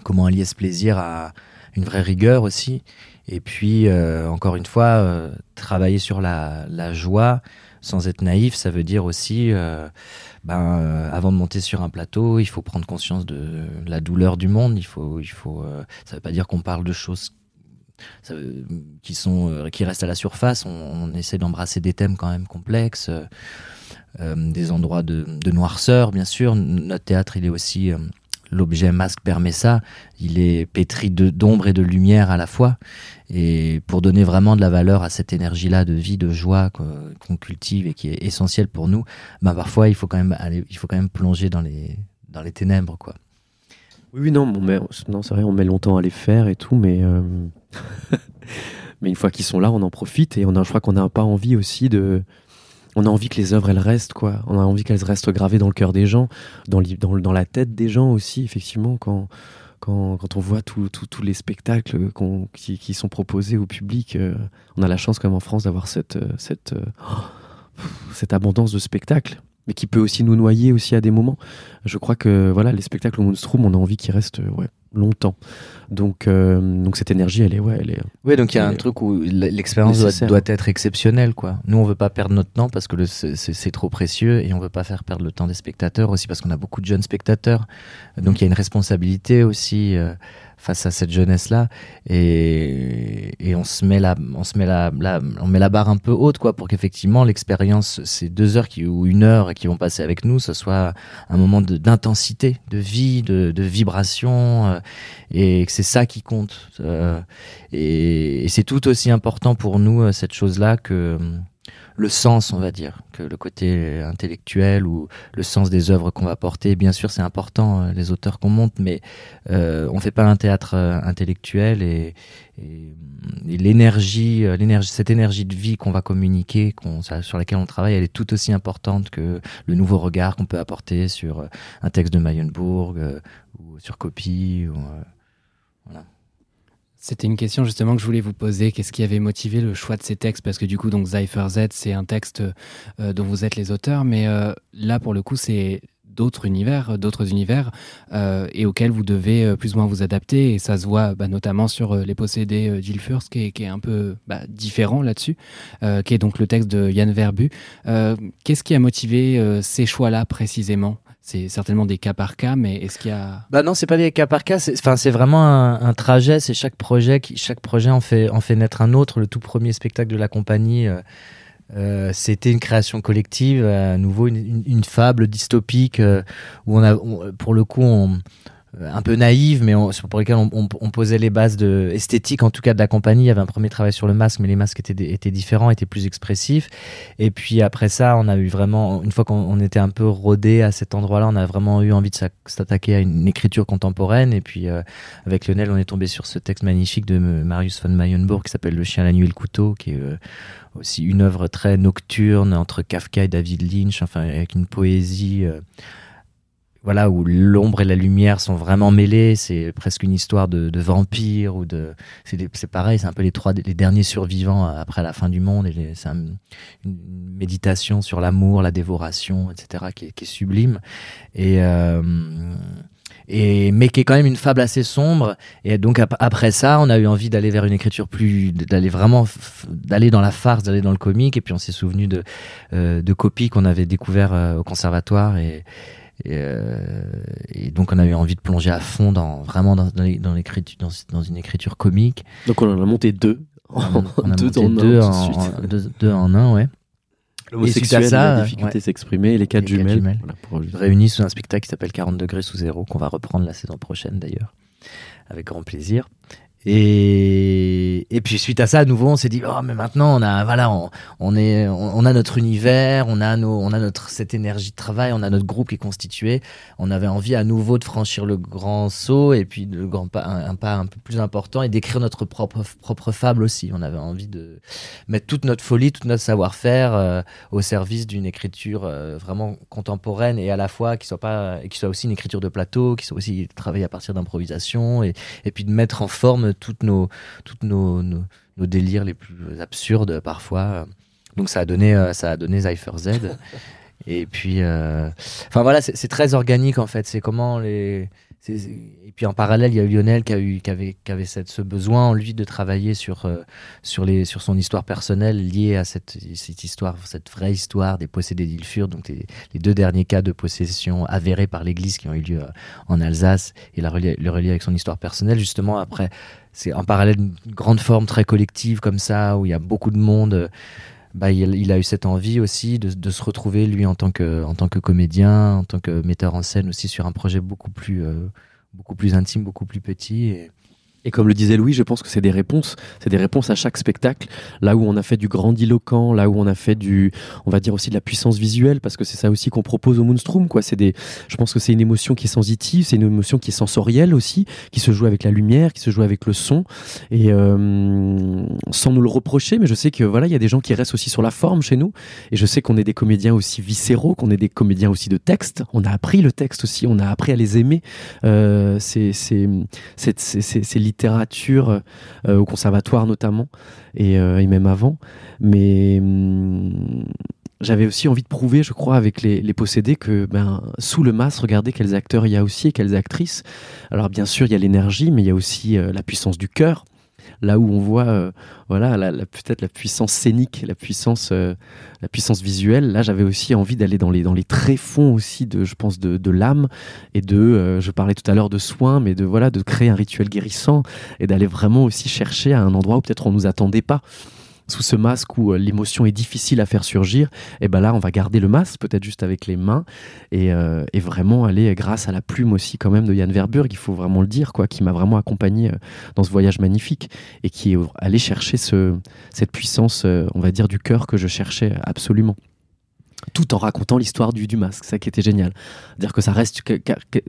comment allier ce plaisir à une vraie rigueur aussi. Et puis, encore une fois, travailler sur la, la, joie sans être naïf, ça veut dire aussi, euh, ben, euh, avant de monter sur un plateau, il faut prendre conscience de la douleur du monde. Il faut, il faut, euh, veut pas dire qu'on parle de choses qui sont qui restent à la surface. On, essaie d'embrasser des thèmes quand même complexes, des endroits de, de, noirceur, bien sûr. Notre théâtre, il est aussi l'objet masque permet ça. Il est pétri d'ombre et de lumière à la fois. Et pour donner vraiment de la valeur à cette énergie-là de vie, de joie qu'on cultive et qui est essentielle pour nous, bah parfois il faut quand même aller, il faut quand même plonger dans les dans les ténèbres, quoi. Oui, non, non c'est vrai, on met longtemps à les faire et tout, mais euh, *laughs* mais une fois qu'ils sont là, on en profite et on a, je crois qu'on n'a pas envie aussi de on a envie que les œuvres elles restent quoi. On a envie qu'elles restent gravées dans le cœur des gens, dans, la tête des gens aussi effectivement quand quand, quand on voit tous les spectacles qui, sont proposés au public. Euh, on a la chance comme en France d'avoir cette euh, euh, *gasps* cette abondance de spectacles mais qui peut aussi nous noyer aussi à des moments. Je crois que voilà, les spectacles au Moonstrom, on a envie qu'ils restent longtemps. Donc, euh, donc cette énergie, elle est, ouais, elle est. Oui, donc il y a un truc où l'expérience doit, doit, être exceptionnelle, quoi. Nous, on veut pas perdre notre temps parce que c'est trop précieux et on veut pas faire perdre le temps des spectateurs aussi parce qu'on a beaucoup de jeunes spectateurs. Donc il y a une responsabilité aussi. Face à cette jeunesse-là et, et, on se met la, on se met la, on met la barre un peu haute quoi pour qu'effectivement l'expérience, ces deux heures qui, ou une heure qui vont passer avec nous, ce soit un moment d'intensité, de, vie, de, de vibration euh, et que c'est ça qui compte. Euh, et, et c'est tout aussi important pour nous euh, cette chose-là que le sens, on va dire, que le côté intellectuel ou le sens des œuvres qu'on va porter. Bien sûr, c'est important, euh, les auteurs qu'on monte, mais euh, on fait pas un théâtre euh, intellectuel et, l'énergie, l'énergie, cette énergie de vie qu'on va communiquer, qu'on, sur laquelle on travaille, elle est tout aussi importante que le nouveau regard qu'on peut apporter sur un texte de Mayenbourg ou sur Copie. Ou, voilà. C'était une question justement que je voulais vous poser. Qu'est-ce qui avait motivé le choix de ces textes? Parce que du coup, donc Cypher Z, c'est un texte euh, dont vous êtes les auteurs, mais euh, là, pour le coup, c'est d'autres univers, d'autres univers, euh, et auxquels vous devez plus ou moins vous adapter. Et ça se voit bah, notamment sur Les Possédés d'Il qui, est un peu bah, différent là-dessus, qui est donc le texte de Yann Verbu. Qu'est-ce qui a motivé ces choix-là précisément? C'est certainement des cas par cas, mais est-ce qu'il y a Bah non, c'est pas des cas par cas. Enfin, c'est vraiment un, trajet. C'est chaque projet qui, chaque projet en fait en fait naître un autre. Le tout premier spectacle de la compagnie. Euh, euh, c'était une création collective, à nouveau une, fable dystopique euh, où on a, pour le coup, on, un peu naïve, mais pour lesquelles on, posait les bases de esthétique, en tout cas de la compagnie. Il y avait un premier travail sur le masque, mais les masques étaient, étaient différents, étaient plus expressifs. Et puis après ça, on a eu vraiment, une fois qu'on était un peu rodé à cet endroit-là, on a vraiment eu envie de s'attaquer à une écriture contemporaine. Et puis euh, avec Lionel, on est tombé sur ce texte magnifique de Marius von Mayenburg qui s'appelle Le chien, la nuit et le couteau, qui est euh, aussi une œuvre très nocturne entre Kafka et David Lynch, enfin avec une poésie. Euh, voilà où l'ombre et la lumière sont vraiment mêlées. C'est presque une histoire de, de vampire ou de c'est pareil c'est un peu les trois les derniers survivants après la fin du monde. Et c'est une méditation sur l'amour la dévoration etc qui est, qui est sublime. Et euh, et mais qui est quand même une fable assez sombre. Et donc après ça on a eu envie d'aller vers une écriture plus d'aller vraiment d'aller dans la farce d'aller dans le comique. Et puis on s'est souvenu de euh, de copies qu'on avait découvert euh, au conservatoire. Et euh, et, donc on a eu envie de plonger à fond dans vraiment dans, dans, dans, dans une écriture comique. Donc on en a monté deux. On a, deux, en deux, un, en, deux, en un, ouais. L'homosexuel, la difficulté s'exprimer, les quatre jumelles, jumelles. réunis sous un spectacle qui s'appelle 40 degrés sous zéro, qu'on va reprendre la saison prochaine d'ailleurs, avec grand plaisir. Et, et puis suite à ça, à nouveau, on s'est dit oh mais maintenant on a voilà on, on est on, a notre univers, on a nos on a notre cette énergie de travail, on a notre groupe qui est constitué. On avait envie à nouveau de franchir le grand saut et puis le grand pas un, pas un peu plus important et d'écrire notre propre propre fable aussi. On avait envie de mettre toute notre folie, tout notre savoir-faire euh, au service d'une écriture euh, vraiment contemporaine et à la fois qui soit pas qui soit aussi une écriture de plateau, qui soit aussi travaillée à partir d'improvisation et et puis de mettre en forme toutes nos, toutes nos, nos, délires les plus absurdes parfois. Donc ça a donné, euh, ça a donné Cypher Z. *laughs* Et puis, euh, enfin voilà, c'est très organique en fait. C'est comment les, et puis en parallèle, il y a Lionel qui, eu, qui avait, qui avait ce besoin en lui de travailler sur, euh, son histoire personnelle liée à cette, histoire, cette vraie histoire des possédés d'Ilfur, donc les, deux derniers cas de possession avérés par l'Église qui ont eu lieu en Alsace, et le relier avec son histoire personnelle. Justement, après, c'est en parallèle une grande forme très collective comme ça, où il y a beaucoup de monde bah, il, a eu cette envie aussi de, se retrouver lui en tant que en tant que comédien, en tant que metteur en scène aussi sur un projet beaucoup plus plus intime, beaucoup plus petit. Et, et comme le disait Louis, je pense que c'est des réponses, c'est des réponses à chaque spectacle. Là où on a fait du grandiloquent, là où on a fait du, on va dire aussi de la puissance visuelle, parce que c'est ça aussi qu'on propose au Moonstrom, quoi. C'est des, je pense que c'est une émotion qui est sensitive, c'est une émotion qui est sensorielle aussi, qui se joue avec la lumière, qui se joue avec le son, et euh, sans nous le reprocher, mais je sais que voilà, il y a des gens qui restent aussi sur la forme chez nous, et je sais qu'on est des comédiens aussi viscéraux, qu'on est des comédiens aussi de texte. On a appris le texte aussi, on a appris à les aimer. Euh, c'est, c'est, c'est, c'est littérature euh, au conservatoire notamment et, euh, même avant. Mais hum, j'avais aussi envie de prouver, je crois, avec les, les, possédés que ben, sous le masque, regardez quels acteurs il y a aussi et quelles actrices. Alors bien sûr, il y a l'énergie, mais il y a aussi euh, la puissance du cœur là où on voit euh, voilà peut-être la puissance scénique, la puissance, euh, la puissance visuelle. Là, j'avais aussi envie d'aller dans les, dans les tréfonds aussi de, je pense, de, de l'âme et de, euh, je parlais tout à l'heure de soins, mais de voilà, de créer un rituel guérissant et d'aller vraiment aussi chercher à un endroit où peut-être on nous attendait pas sous ce masque où euh, l'émotion est difficile à faire surgir, et ben là on va garder le masque peut-être juste avec les mains. Et, euh, vraiment aller grâce à la plume aussi quand même de Yann Verburg, il faut vraiment le dire quoi, qui m'a vraiment accompagné euh, dans ce voyage magnifique et qui est allé chercher ce, cette puissance, on va dire du cœur que je cherchais absolument tout en racontant l'histoire du, du, masque, ça qui était génial. Dire que ça reste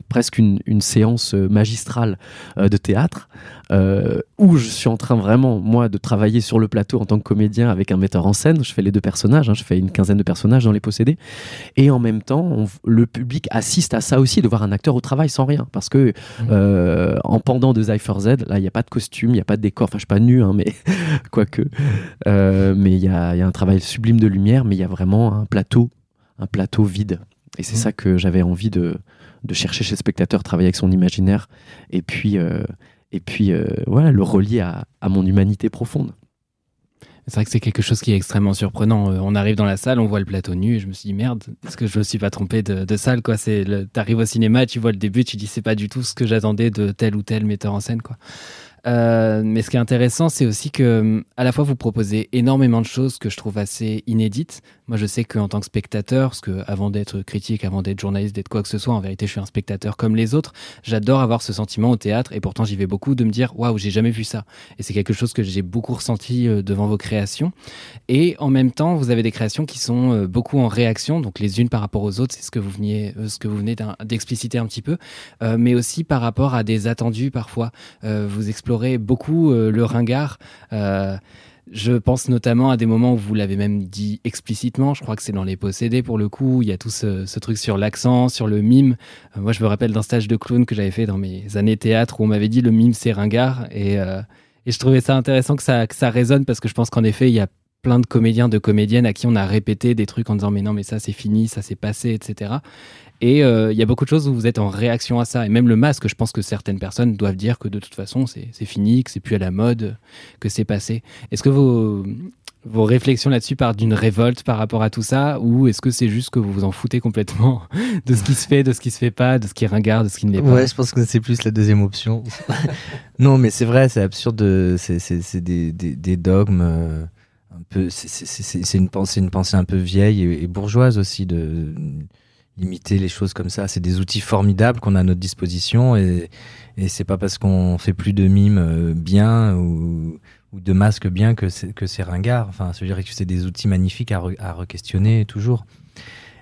presque une, séance euh, magistrale euh, de théâtre, euh, où je suis en train vraiment, moi, de travailler sur le plateau en tant que comédien avec un metteur en scène. Je fais les deux personnages, hein, je fais une quinzaine de personnages dans Les Possédés. Et en même temps, le public assiste à ça aussi, de voir un acteur au travail sans rien. Parce que mmh. en pendant de Cypher Z, là, il n'y a pas de costume, il n'y a pas de décor. Enfin, je suis pas nu, hein, mais *laughs* quoique. mais il y a, y a un travail sublime de lumière, mais il y a vraiment un plateau un plateau vide. Et c'est mmh. ça que j'avais envie de, de, chercher chez le spectateur, travailler avec son imaginaire, et puis, euh, et puis euh, voilà, le relier à, à, mon humanité profonde. C'est vrai que c'est quelque chose qui est extrêmement surprenant. Euh, on arrive dans la salle, on voit le plateau nu, et je me suis dit merde, est-ce que je me suis pas trompé de, de salle quoi? C'est, t'arrives au cinéma, tu vois le début, tu dis c'est pas du tout ce que j'attendais de tel ou tel metteur en scène quoi. Euh, mais ce qui est intéressant, c'est aussi que à la fois vous proposez énormément de choses que je trouve assez inédites. Moi, je sais qu'en tant que spectateur, parce que avant d'être critique, avant d'être journaliste, d'être quoi que ce soit, en vérité, je suis un spectateur comme les autres. J'adore avoir ce sentiment au théâtre, et pourtant j'y vais beaucoup de me dire waouh, j'ai jamais vu ça. Et c'est quelque chose que j'ai beaucoup ressenti euh, devant vos créations. Et en même temps, vous avez des créations qui sont euh, beaucoup en réaction, donc les unes par rapport aux autres, c'est ce que vous veniez, ce que vous venez d'expliciter un petit peu, mais aussi par rapport à des attendus parfois. vous explorez beaucoup euh, le ringard. Euh, je pense notamment à des moments où vous l'avez même dit explicitement, je crois que c'est dans les possédés pour le coup, il y a tout ce, truc sur l'accent, sur le mime. Euh, moi je me rappelle d'un stage de clown que j'avais fait dans mes années théâtre où on m'avait dit le mime c'est ringard et, je trouvais ça intéressant que ça, que ça résonne parce que je pense qu'en effet il y a plein de comédiens, de comédiennes à qui on a répété des trucs en disant mais non mais ça c'est fini, ça c'est passé, etc. Et euh, il y a beaucoup de choses où vous êtes en réaction à ça. Et même le masque, je pense que certaines personnes doivent dire que de toute façon, c'est fini, que c'est plus à la mode, que c'est passé. Est-ce que vos, vos réflexions là-dessus partent d'une révolte par rapport à tout ça? Ou est-ce que c'est juste que vous vous en foutez complètement *laughs* de ce qui se fait, de ce qui se fait pas, de ce qui ringarde, de ce qui ne l'est pas? Ouais, je pense que c'est plus la deuxième option. *laughs* non, mais c'est vrai, c'est absurde, c'est des, des, dogmes. Euh, un c'est une pensée, une pensée un peu vieille et, et bourgeoise aussi de limiter les choses comme ça. C'est des outils formidables qu'on a à notre disposition et, et c'est pas parce qu'on fait plus de mimes euh, bien ou, ou de masques bien que c'est que c'est ringard. Enfin, je dire que c'est des outils magnifiques à, à re-questionner toujours.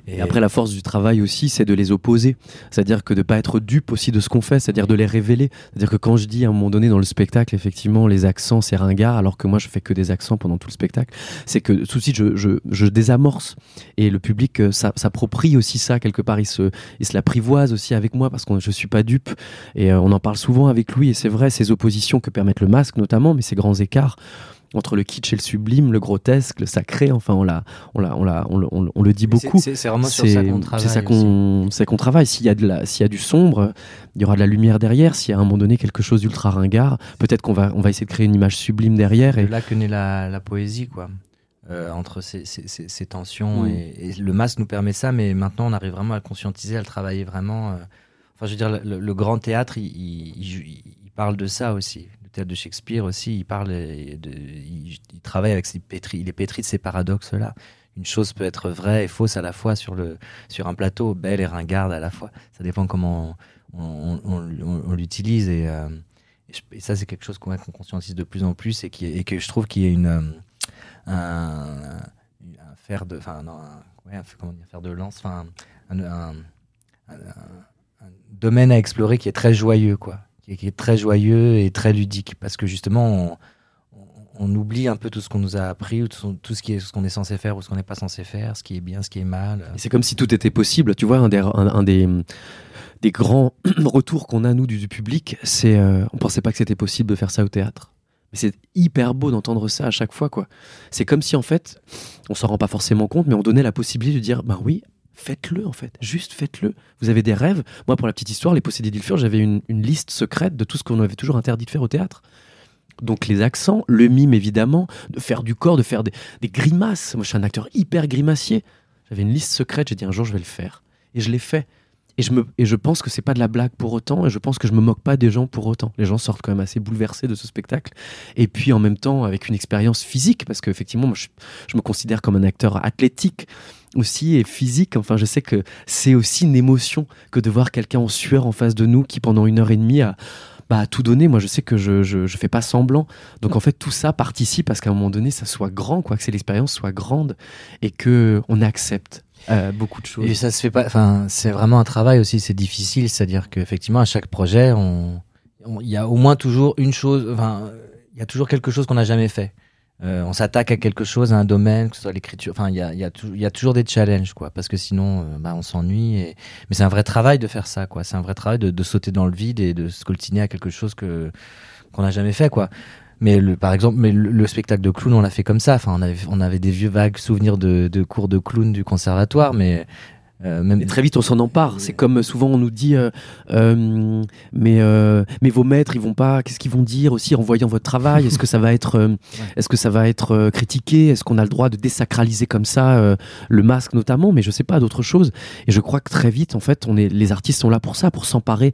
Et, après, la force du travail aussi, c'est de les opposer. C'est-à-dire que de pas être dupe aussi de ce qu'on fait, c'est-à-dire de les révéler. C'est-à-dire que quand je dis à un moment donné dans le spectacle, effectivement, les accents, c'est ringard, alors que moi, je fais que des accents pendant tout le spectacle, c'est que tout de suite, je, je, je désamorce. Et le public euh, s'approprie aussi ça, quelque part. Il se, il se l'apprivoise aussi avec moi parce que je suis pas dupe. Et euh, on en parle souvent avec lui. Et c'est vrai, ces oppositions que permettent le masque, notamment, mais ces grands écarts entre le kitsch et le sublime, le grotesque, le sacré. Enfin, on l'a, on l'a, on l'a, on, le dit beaucoup. C'est vraiment sur ça qu'on travaille. C'est ça qu'on, travaille. S'il y a de la, s'il y a du sombre, il y aura de la lumière derrière. S'il y a à un moment donné quelque chose d'ultra ringard, peut-être qu'on va, on va essayer de créer une image sublime derrière. Et là que naît la, la poésie, quoi. Euh, entre ces, ces, ces, tensions mm. et, le masque nous permet ça, mais maintenant on arrive vraiment à le conscientiser, à le travailler vraiment. Euh, enfin, je veux dire, le, grand théâtre, il, il, il, parle de ça aussi, de Shakespeare aussi, il parle, de, il, travaille avec ses pétri, il est pétri de ces paradoxes-là. Une chose peut être vraie et fausse à la fois sur, le, sur un plateau, belle et ringarde à la fois. Ça dépend comment on, l'utilise et, et, ça, c'est quelque chose qu'on conscientise de plus en plus et, qui, et que je trouve qu'il y a une, un, un fer de, enfin, non, comment dire, fer de lance, enfin, un, domaine à explorer qui est très joyeux, quoi, qui est, très joyeux et très ludique, parce que justement, on, oublie un peu tout ce qu'on nous a appris, tout, tout, ce qui est ce qu'on est censé faire ou ce qu'on n'est pas censé faire, ce qui est bien, ce qui est mal. C'est comme si tout était possible. Tu vois, un des, des, grands *clears throat* retours qu'on a nous du, public, c'est euh, on pensait pas que c'était possible de faire ça au théâtre. C'est hyper beau d'entendre ça à chaque fois, quoi. C'est comme si en fait, on s'en rend pas forcément compte, mais on donnait la possibilité de dire, ben oui, faites-le en fait, juste faites-le. Vous avez des rêves. Moi, pour la petite histoire, les possédés d'Ilfur, j'avais une, liste secrète de tout ce qu'on avait toujours interdit de faire au théâtre. Donc les accents, le mime évidemment, de faire du corps, de faire des, grimaces. Moi, je suis un acteur hyper grimacier. J'avais une liste secrète. J'ai dit un jour, je vais le faire, et je l'ai fait. Et je, me, et je pense que c'est pas de la blague pour autant, et je pense que je me moque pas des gens pour autant. Les gens sortent quand même assez bouleversés de ce spectacle. Et puis en même temps, avec une expérience physique, parce qu'effectivement, je, je, me considère comme un acteur athlétique aussi et physique. Enfin, je sais que c'est aussi une émotion que de voir quelqu'un en sueur en face de nous qui, pendant une heure et demie, a, bah, tout donné. Moi, je sais que je, je, je, fais pas semblant. Donc, en fait, tout ça participe à ce qu'à un moment donné, ça soit grand, quoi, que l'expérience soit grande et que on accepte euh, beaucoup de choses. Et ça se fait pas. Enfin, c'est vraiment un travail aussi. C'est difficile, c'est-à-dire qu'effectivement, à chaque projet, on, il y a au moins toujours une chose. Enfin, il y a toujours quelque chose qu'on n'a jamais fait. Euh, on s'attaque à quelque chose, à un domaine, que ce soit l'écriture. Enfin, il y a, y, y a, toujours des challenges, quoi. Parce que sinon, euh, bah, on s'ennuie. Et... Mais c'est un vrai travail de faire ça, quoi. C'est un vrai travail de, de, sauter dans le vide et de se coltiner à quelque chose que qu'on n'a jamais fait, quoi. Mais le, par exemple, mais le, spectacle de clown, on l'a fait comme ça. Enfin, on avait, on avait des vieux vagues souvenirs de, de cours de clown du conservatoire, mais euh, même... très vite, on s'en empare. C'est comme souvent on nous dit, euh, euh, mais, mais vos maîtres, ils vont pas. Qu'est-ce qu'ils vont dire aussi en voyant votre travail? Est-ce que ça va être, *laughs* est-ce que ça va être critiqué? Est-ce qu'on a le droit de désacraliser comme ça le masque notamment? Mais je sais pas d'autres choses. Et je crois que très vite, en fait, on est, les artistes sont là pour ça, pour s'emparer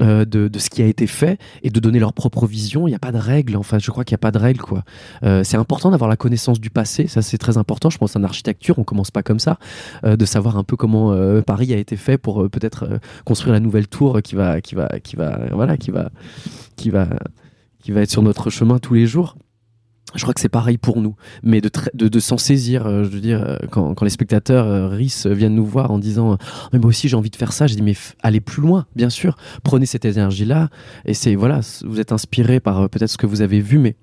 de, de, ce qui a été fait et de donner leur propre vision. Il n'y a pas de règles. Enfin, je crois qu'il n'y a pas de règles, quoi. c'est important d'avoir la connaissance du passé. Ça, c'est très important. Je pense en architecture, on commence pas comme ça, de savoir un peu comment euh, Paris a été fait pour euh, peut-être euh, construire la nouvelle tour qui va, qui va, qui va, voilà, qui va, qui va, qui va être sur notre chemin tous les jours. Je crois que c'est pareil pour nous, mais de, s'en saisir, je veux dire, quand, les spectateurs RIS viennent nous voir en disant mais moi aussi j'ai envie de faire ça, je dis mais allez plus loin, bien sûr, prenez cette énergie-là, et c'est voilà, vous êtes inspiré par peut-être ce que vous avez vu, mais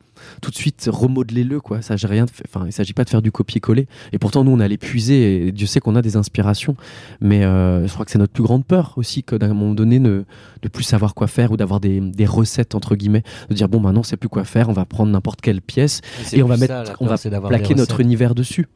tout de suite remodelez-le quoi. Ça rien enfin il s'agit pas de faire du copier-coller. Et pourtant nous on a l'épuisé et Dieu sait qu'on a des inspirations. Mais euh, je crois que c'est notre plus grande peur aussi que d'un moment donné ne de plus savoir quoi faire ou d'avoir des, des, recettes entre guillemets. De dire bon maintenant on sait plus quoi faire on va prendre n'importe quelle pièce et on va mettre on va plaquer notre univers dessus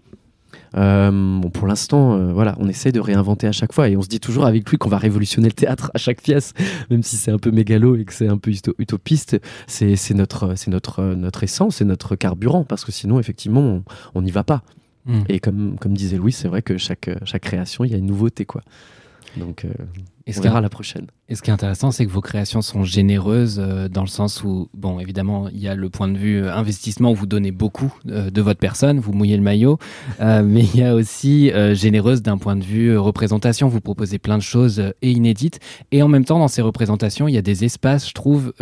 euh, bon, pour l'instant, euh, voilà, on essaie de réinventer à chaque fois et on se dit toujours avec lui qu'on va révolutionner le théâtre à chaque pièce, *laughs* même si c'est un peu mégalo et que c'est un peu utopiste. C'est notre, c'est notre, notre essence, c'est notre carburant parce que sinon, effectivement, on n'y va pas. Hmm. Et comme, comme disait Louis, c'est vrai que chaque, chaque création, il y a une nouveauté, quoi. Donc, euh, et on verra la prochaine. Et ce qui est intéressant, c'est que vos créations sont généreuses euh, dans le sens où, bon, évidemment, il y a le point de vue euh, investissement où vous donnez beaucoup euh, de votre personne, vous mouillez le maillot, *laughs* mais il y a aussi généreuse d'un point de vue représentation. Vous proposez plein de choses et inédites. Et en même temps, dans ces représentations, il y a des espaces, je trouve,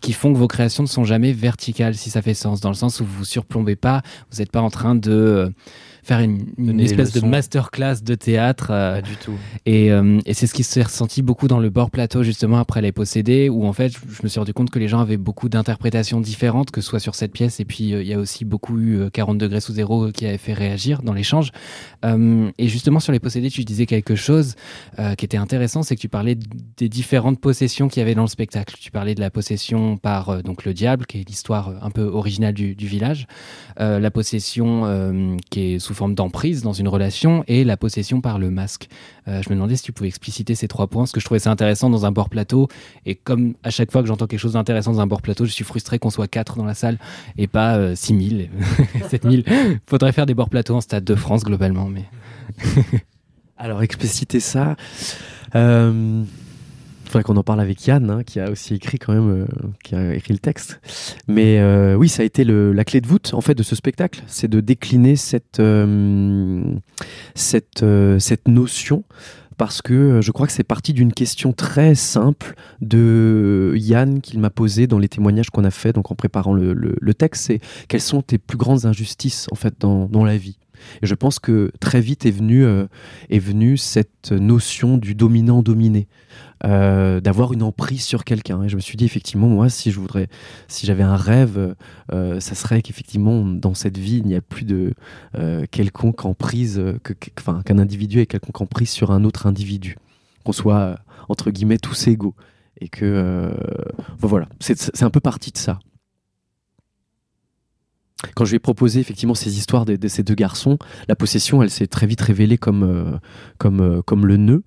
qui font que vos créations ne sont jamais verticales, si ça fait sens, dans le sens où vous vous surplombez pas, vous n'êtes pas en train de faire une, espèce de masterclass de théâtre. Euh, Pas du tout. Et, euh, et c'est ce qui s'est ressenti beaucoup dans le bord plateau, justement, après les possédés, où en fait, je me suis rendu compte que les gens avaient beaucoup d'interprétations différentes, que ce soit sur cette pièce, et puis euh, il y a aussi beaucoup eu 40 degrés sous zéro qui avait fait réagir dans l'échange. et justement, sur les possédés, tu disais quelque chose qui était intéressant, c'est que tu parlais des différentes possessions qu'il y avait dans le spectacle. Tu parlais de la possession par donc le diable, qui est l'histoire un peu originale du, du village, la possession qui est sous forme d'emprise dans une relation et la possession par le masque. Euh, je me demandais si tu pouvais expliciter ces trois points, parce que je trouvais ça intéressant dans un bord plateau. Et comme à chaque fois que j'entends quelque chose d'intéressant dans un bord plateau, je suis frustré qu'on soit quatre dans la salle et pas euh, 6000, 7000. *laughs* Faudrait faire des bords plateaux en stade de France globalement. mais *laughs* Alors expliciter ça. Euh, faudrait qu'on en parle avec Yann, hein, qui a aussi écrit quand même, qui a écrit le texte. Mais oui, ça a été la clé de voûte en fait de ce spectacle, c'est de décliner cette cette cette notion parce que euh, je crois que c'est parti d'une question très simple de Yann qu'il m'a posée dans les témoignages qu'on a fait donc en préparant le, texte, c'est quelles sont tes plus grandes injustices en fait dans, dans la vie? Et je pense que très vite est venue, euh, est cette notion du dominant-dominé. Euh, d'avoir une emprise sur quelqu'un. Et je me suis dit effectivement, moi, si je voudrais, si j'avais un rêve, euh, ça serait qu'effectivement dans cette vie, il n'y a plus de quelconque emprise, enfin, qu'un individu ait quelconque emprise sur un autre individu, qu'on soit entre guillemets tous égaux. Et que voilà, c'est un peu parti de ça quand je lui ai proposé effectivement ces histoires de, ces deux garçons, la possession, elle s'est très vite révélée comme, euh, comme, euh, comme le nœud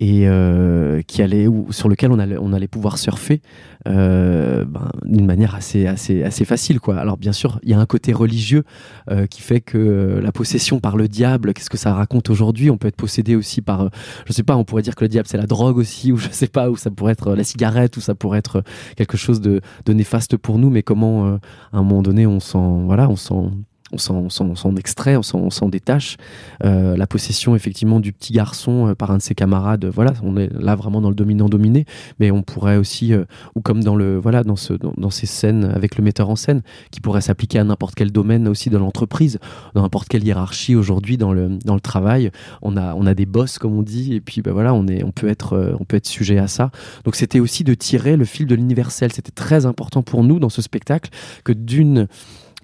et euh, qui allait ou sur lequel on allait, on allait pouvoir surfer euh, ben, d'une manière assez assez assez facile quoi. Alors bien sûr, il y a un côté religieux euh, qui fait que la possession par le diable, qu'est-ce que ça raconte aujourd'hui? On peut être possédé aussi par, je sais pas, on pourrait dire que le diable c'est la drogue aussi, *laughs* ou je sais pas, ou ça pourrait être la cigarette, ou ça pourrait être quelque chose de, de néfaste pour nous. Mais comment à un moment donné on s'en voilà, on s'en on s'en extrait, on s'en détache. Euh, la possession effectivement du petit garçon euh, par un de ses camarades, voilà, on est là vraiment dans le dominant-dominé, mais on pourrait aussi, euh, ou comme dans le voilà, dans, ce, dans, ces scènes avec le metteur en scène, qui pourrait s'appliquer à n'importe quel domaine aussi de l'entreprise, dans n'importe quelle hiérarchie aujourd'hui dans le, dans le travail, on a, on a des boss comme on dit, et puis ben voilà, on, est, on, peut être, on peut être sujet à ça. Donc c'était aussi de tirer le fil de l'universel, c'était très important pour nous dans ce spectacle que d'une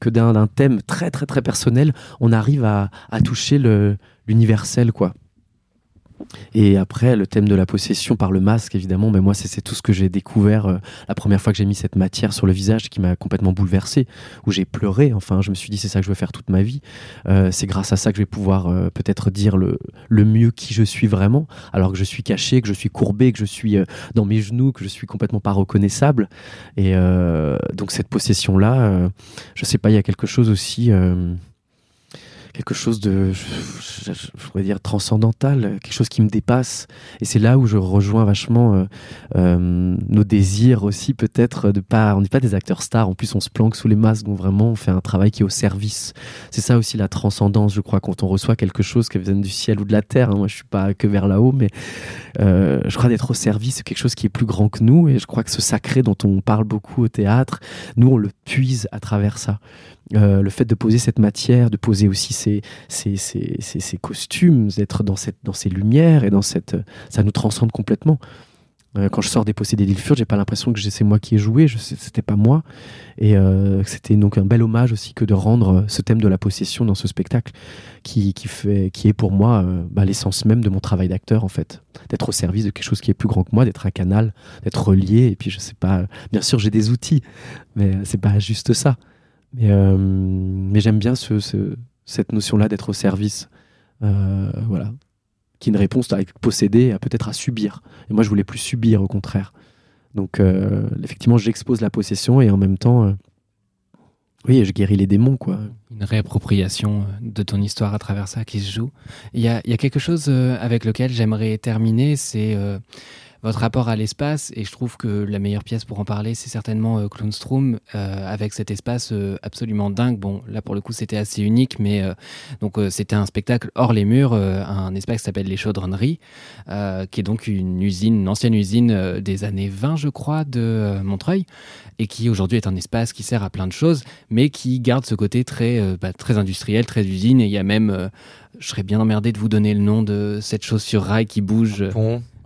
que d'un thème très très très personnel, on arrive à, à toucher l'universel quoi. Et après, le thème de la possession par le masque, évidemment, mais moi, c'est tout ce que j'ai découvert euh, la première fois que j'ai mis cette matière sur le visage qui m'a complètement bouleversé, où j'ai pleuré. Enfin, je me suis dit, c'est ça que je veux faire toute ma vie. Euh, c'est grâce à ça que je vais pouvoir euh, peut-être dire le, le, mieux qui je suis vraiment, alors que je suis caché, que je suis courbé, que je suis dans mes genoux, que je suis complètement pas reconnaissable. Et donc, cette possession-là, je sais pas, il y a quelque chose aussi quelque chose de, je, pourrais dire, transcendantal, quelque chose qui me dépasse. Et c'est là où je rejoins vachement euh, euh, nos désirs aussi, peut-être, de pas. On n'est pas des acteurs stars, en plus on se planque sous les masques, donc vraiment on fait un travail qui est au service. C'est ça aussi la transcendance, je crois, quand on reçoit quelque chose qui vient du ciel ou de la terre. Hein. Moi je suis pas que vers là-haut, mais euh, je crois d'être au service, c'est quelque chose qui est plus grand que nous. Et je crois que ce sacré dont on parle beaucoup au théâtre, nous on le puise à travers ça. Euh, le fait de poser cette matière, de poser aussi ces, ces, costumes, d'être dans, cette, dans ces lumières et dans cette, ça nous transcende complètement. Euh, quand je sors des possédés d'Ilfurt, j'ai pas l'impression que c'est moi qui ai joué, c'était pas moi. Et euh, c'était donc un bel hommage aussi que de rendre ce thème de la possession dans ce spectacle qui, qui fait, qui est pour moi bah, l'essence même de mon travail d'acteur en fait. D'être au service de quelque chose qui est plus grand que moi, d'être un canal, d'être relié. Et puis je sais pas, bien sûr j'ai des outils, mais c'est pas juste ça. Mais, euh, mais j'aime bien ce, cette notion-là d'être au service. Euh, voilà. Qui est une réponse à posséder, à peut-être à subir. Et moi, je voulais plus subir, au contraire. Donc, euh, effectivement, j'expose la possession et en même temps, oui, je guéris les démons, quoi. Une réappropriation de ton histoire à travers ça qui se joue. Il y a, y a, quelque chose avec lequel j'aimerais terminer, c'est votre rapport à l'espace. Et je trouve que la meilleure pièce pour en parler, c'est certainement euh, Clownstrom, euh, avec cet espace euh, absolument dingue. Bon, là pour le coup, c'était assez unique, mais donc c'était un spectacle hors les murs, un espace qui s'appelle les Chaudronneries, qui est donc une usine, ancienne usine des années 20, je crois, de Montreuil, et qui aujourd'hui est un espace qui sert à plein de choses, mais qui garde ce côté très, bah, très industriel, très usine. Et il y a même, je serais bien emmerdé de vous donner le nom de cette chose sur rail qui bouge.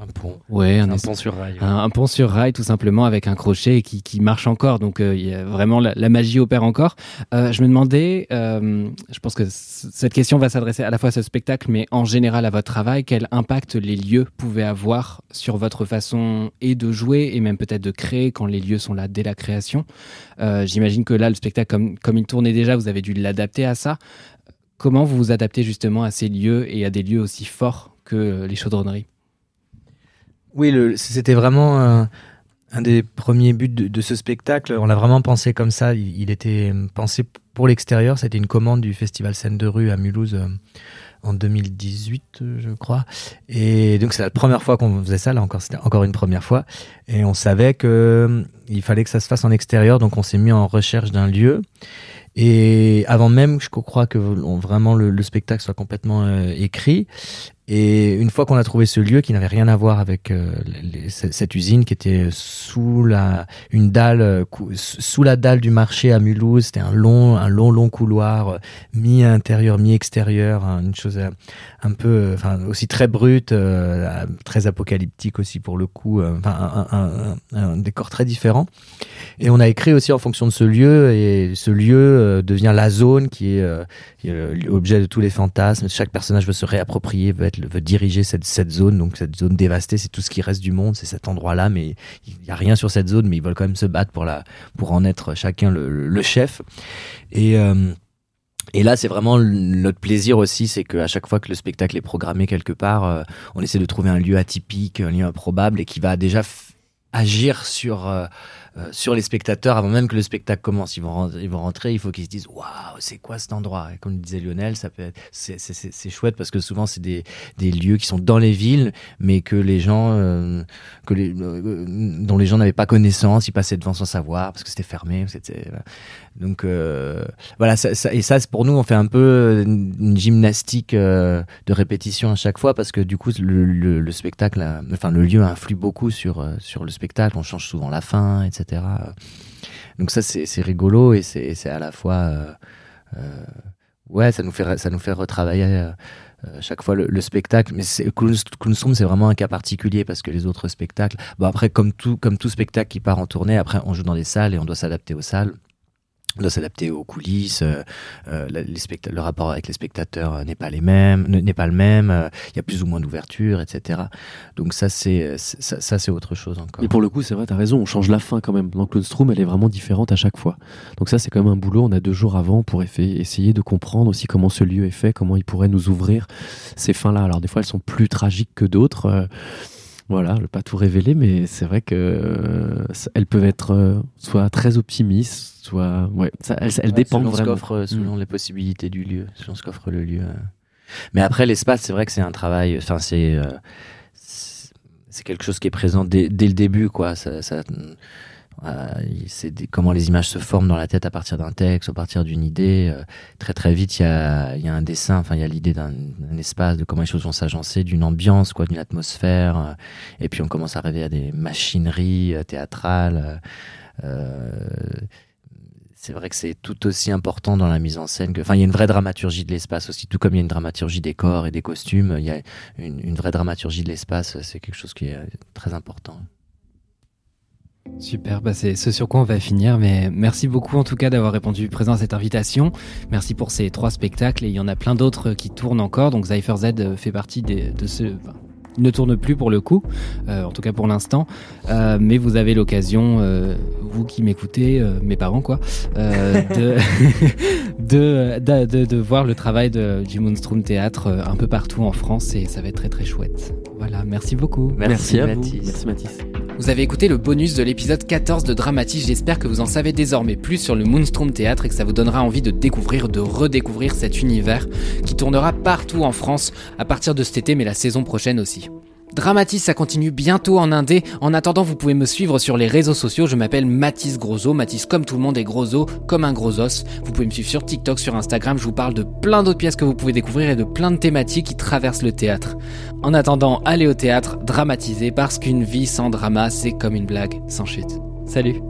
Un pont. Ouais, un, pont sur rail. Un, pont sur rail, tout simplement, avec un crochet qui, qui marche encore. Donc, euh, y a vraiment la, magie opère encore. Euh, je me demandais, euh, je pense que cette question va s'adresser à la fois à ce spectacle, mais en général à votre travail. Quel impact les lieux pouvaient avoir sur votre façon et de jouer et même peut-être de créer quand les lieux sont là dès la création? J'imagine que là, le spectacle, comme, comme il tournait déjà, vous avez dû l'adapter à ça. Comment vous vous adaptez justement à ces lieux et à des lieux aussi forts que les chaudronneries? Oui, c'était vraiment un, des premiers buts de, ce spectacle. On l'a vraiment pensé comme ça. Il, était pensé pour l'extérieur. C'était une commande du festival Scène de rue à Mulhouse. en 2018, je crois. Et donc c'est la première fois qu'on faisait ça. Là encore, c'était encore une première fois. Et on savait que il fallait que ça se fasse en extérieur, donc on s'est mis en recherche d'un lieu. Et avant même, je crois que vraiment le, spectacle soit complètement euh, écrit. Et une fois qu'on a trouvé ce lieu qui n'avait rien à voir avec euh, cette usine qui était sous la une dalle euh, sous la dalle du marché à Mulhouse, c'était un long un long long couloir euh, mi intérieur mi extérieur, hein, une chose un peu aussi très brute, très apocalyptique aussi pour le coup, un, décor très différent. Et on a écrit aussi en fonction de ce lieu et ce lieu devient la zone qui est, l'objet de tous les fantasmes. Chaque personnage veut se réapproprier, veut être veut diriger cette, zone, donc cette zone dévastée, c'est tout ce qui reste du monde, c'est cet endroit-là, mais il n'y a rien sur cette zone, mais ils veulent quand même se battre pour, la, pour en être chacun le, chef. Et, euh, et là, c'est vraiment notre plaisir aussi, c'est qu'à chaque fois que le spectacle est programmé quelque part, euh, on essaie de trouver un lieu atypique, un lieu improbable et qui va déjà agir sur euh, sur les spectateurs avant même que le spectacle commence. Ils vont, ils vont rentrer, il faut qu'ils se disent waouh, c'est quoi cet endroit? Et comme le disait Lionel, c'est chouette parce que souvent c'est des, des, lieux qui sont dans les villes, mais que les gens euh, que les, euh, dont les gens n'avaient pas connaissance, ils passaient devant sans savoir parce que c'était fermé. Donc voilà. Ça, ça, et ça, pour nous, on fait un peu une gymnastique de répétition à chaque fois parce que du coup le spectacle, enfin le lieu influe beaucoup sur sur le spectacle. On change souvent la fin, etc. Donc ça, c'est rigolo et c'est à la fois... Euh, euh, ouais, ça nous fait, ça nous fait retravailler euh, chaque fois le, spectacle. Mais Kunstrom, c'est vraiment un cas particulier parce que les autres spectacles... Bon, après, comme tout, comme tout spectacle qui part en tournée, après, on joue dans des salles et on doit s'adapter aux salles doit s'adapter aux coulisses, euh, euh les le rapport avec les spectateurs euh, n'est pas les mêmes, n'est pas le même. Euh, il y a plus ou moins d'ouverture, etc. Donc ça c'est ça, ça c'est autre chose encore. Et pour le coup c'est vrai, tu as raison, on change la fin quand même. Dans Clownstrom, elle est vraiment différente à chaque fois. Donc ça c'est quand même un boulot. On a deux jours avant pour essayer de comprendre aussi comment ce lieu est fait, comment il pourrait nous ouvrir ces fins là. Alors des fois elles sont plus tragiques que d'autres. Voilà, je ne pas tout révéler, mais c'est vrai que euh, elles peuvent être euh, soit très optimistes, soit ouais, ça, elles, elles dépendent selon vraiment. Ce selon mm. les possibilités du lieu, selon ce qu'offre le lieu. Mais après l'espace, c'est vrai que c'est un travail. Enfin, c'est euh, c'est quelque chose qui est présent dès, dès le début, quoi. Ça, ça euh, c'est comment les images se forment dans la tête à partir d'un texte, à partir d'une idée. Euh, très très vite, il y a, y a, un dessin, enfin il y a l'idée d'un espace, de comment les choses vont s'agencer, d'une ambiance, quoi, d'une atmosphère. Euh, et puis on commence à rêver à des machineries théâtrales. c'est vrai que c'est tout aussi important dans la mise en scène que, enfin, il y a une vraie dramaturgie de l'espace aussi, tout comme il y a une dramaturgie des corps et des costumes, il y a une vraie dramaturgie de l'espace, c'est quelque chose qui est très important. Super, bah c'est ce sur quoi on va finir, mais merci beaucoup en tout cas d'avoir répondu présent à cette invitation. Merci pour ces trois spectacles et il y en a plein d'autres qui tournent encore, donc Cypher Z fait partie de ce... il ne tourne plus pour le coup, euh, en tout cas pour l'instant, euh, mais vous avez l'occasion, euh, vous qui m'écoutez, mes parents quoi, *laughs* *laughs* de, de, de, de, voir le travail de, du Moonstrom Théâtre un peu partout en France et ça va être très très chouette. Voilà, merci beaucoup. Merci, à vous. Merci Mathis. Vous avez écouté le bonus de l'épisode 14 de Dramatis, j'espère que vous en savez désormais plus sur le Moonstrom Théâtre et que ça vous donnera envie de découvrir, de redécouvrir cet univers qui tournera partout en France à partir de cet été mais la saison prochaine aussi. Dramatis, ça continue bientôt en indé. En attendant, vous pouvez me suivre sur les réseaux sociaux. Je m'appelle Mathis Grosso. Mathis comme tout le monde est Grosso, comme un gros os. Vous pouvez me suivre sur TikTok, sur Instagram. Je vous parle de plein d'autres pièces que vous pouvez découvrir et de plein de thématiques qui traversent le théâtre. En attendant, allez au théâtre, dramatisez parce qu'une vie sans drama, c'est comme une blague sans chute. Salut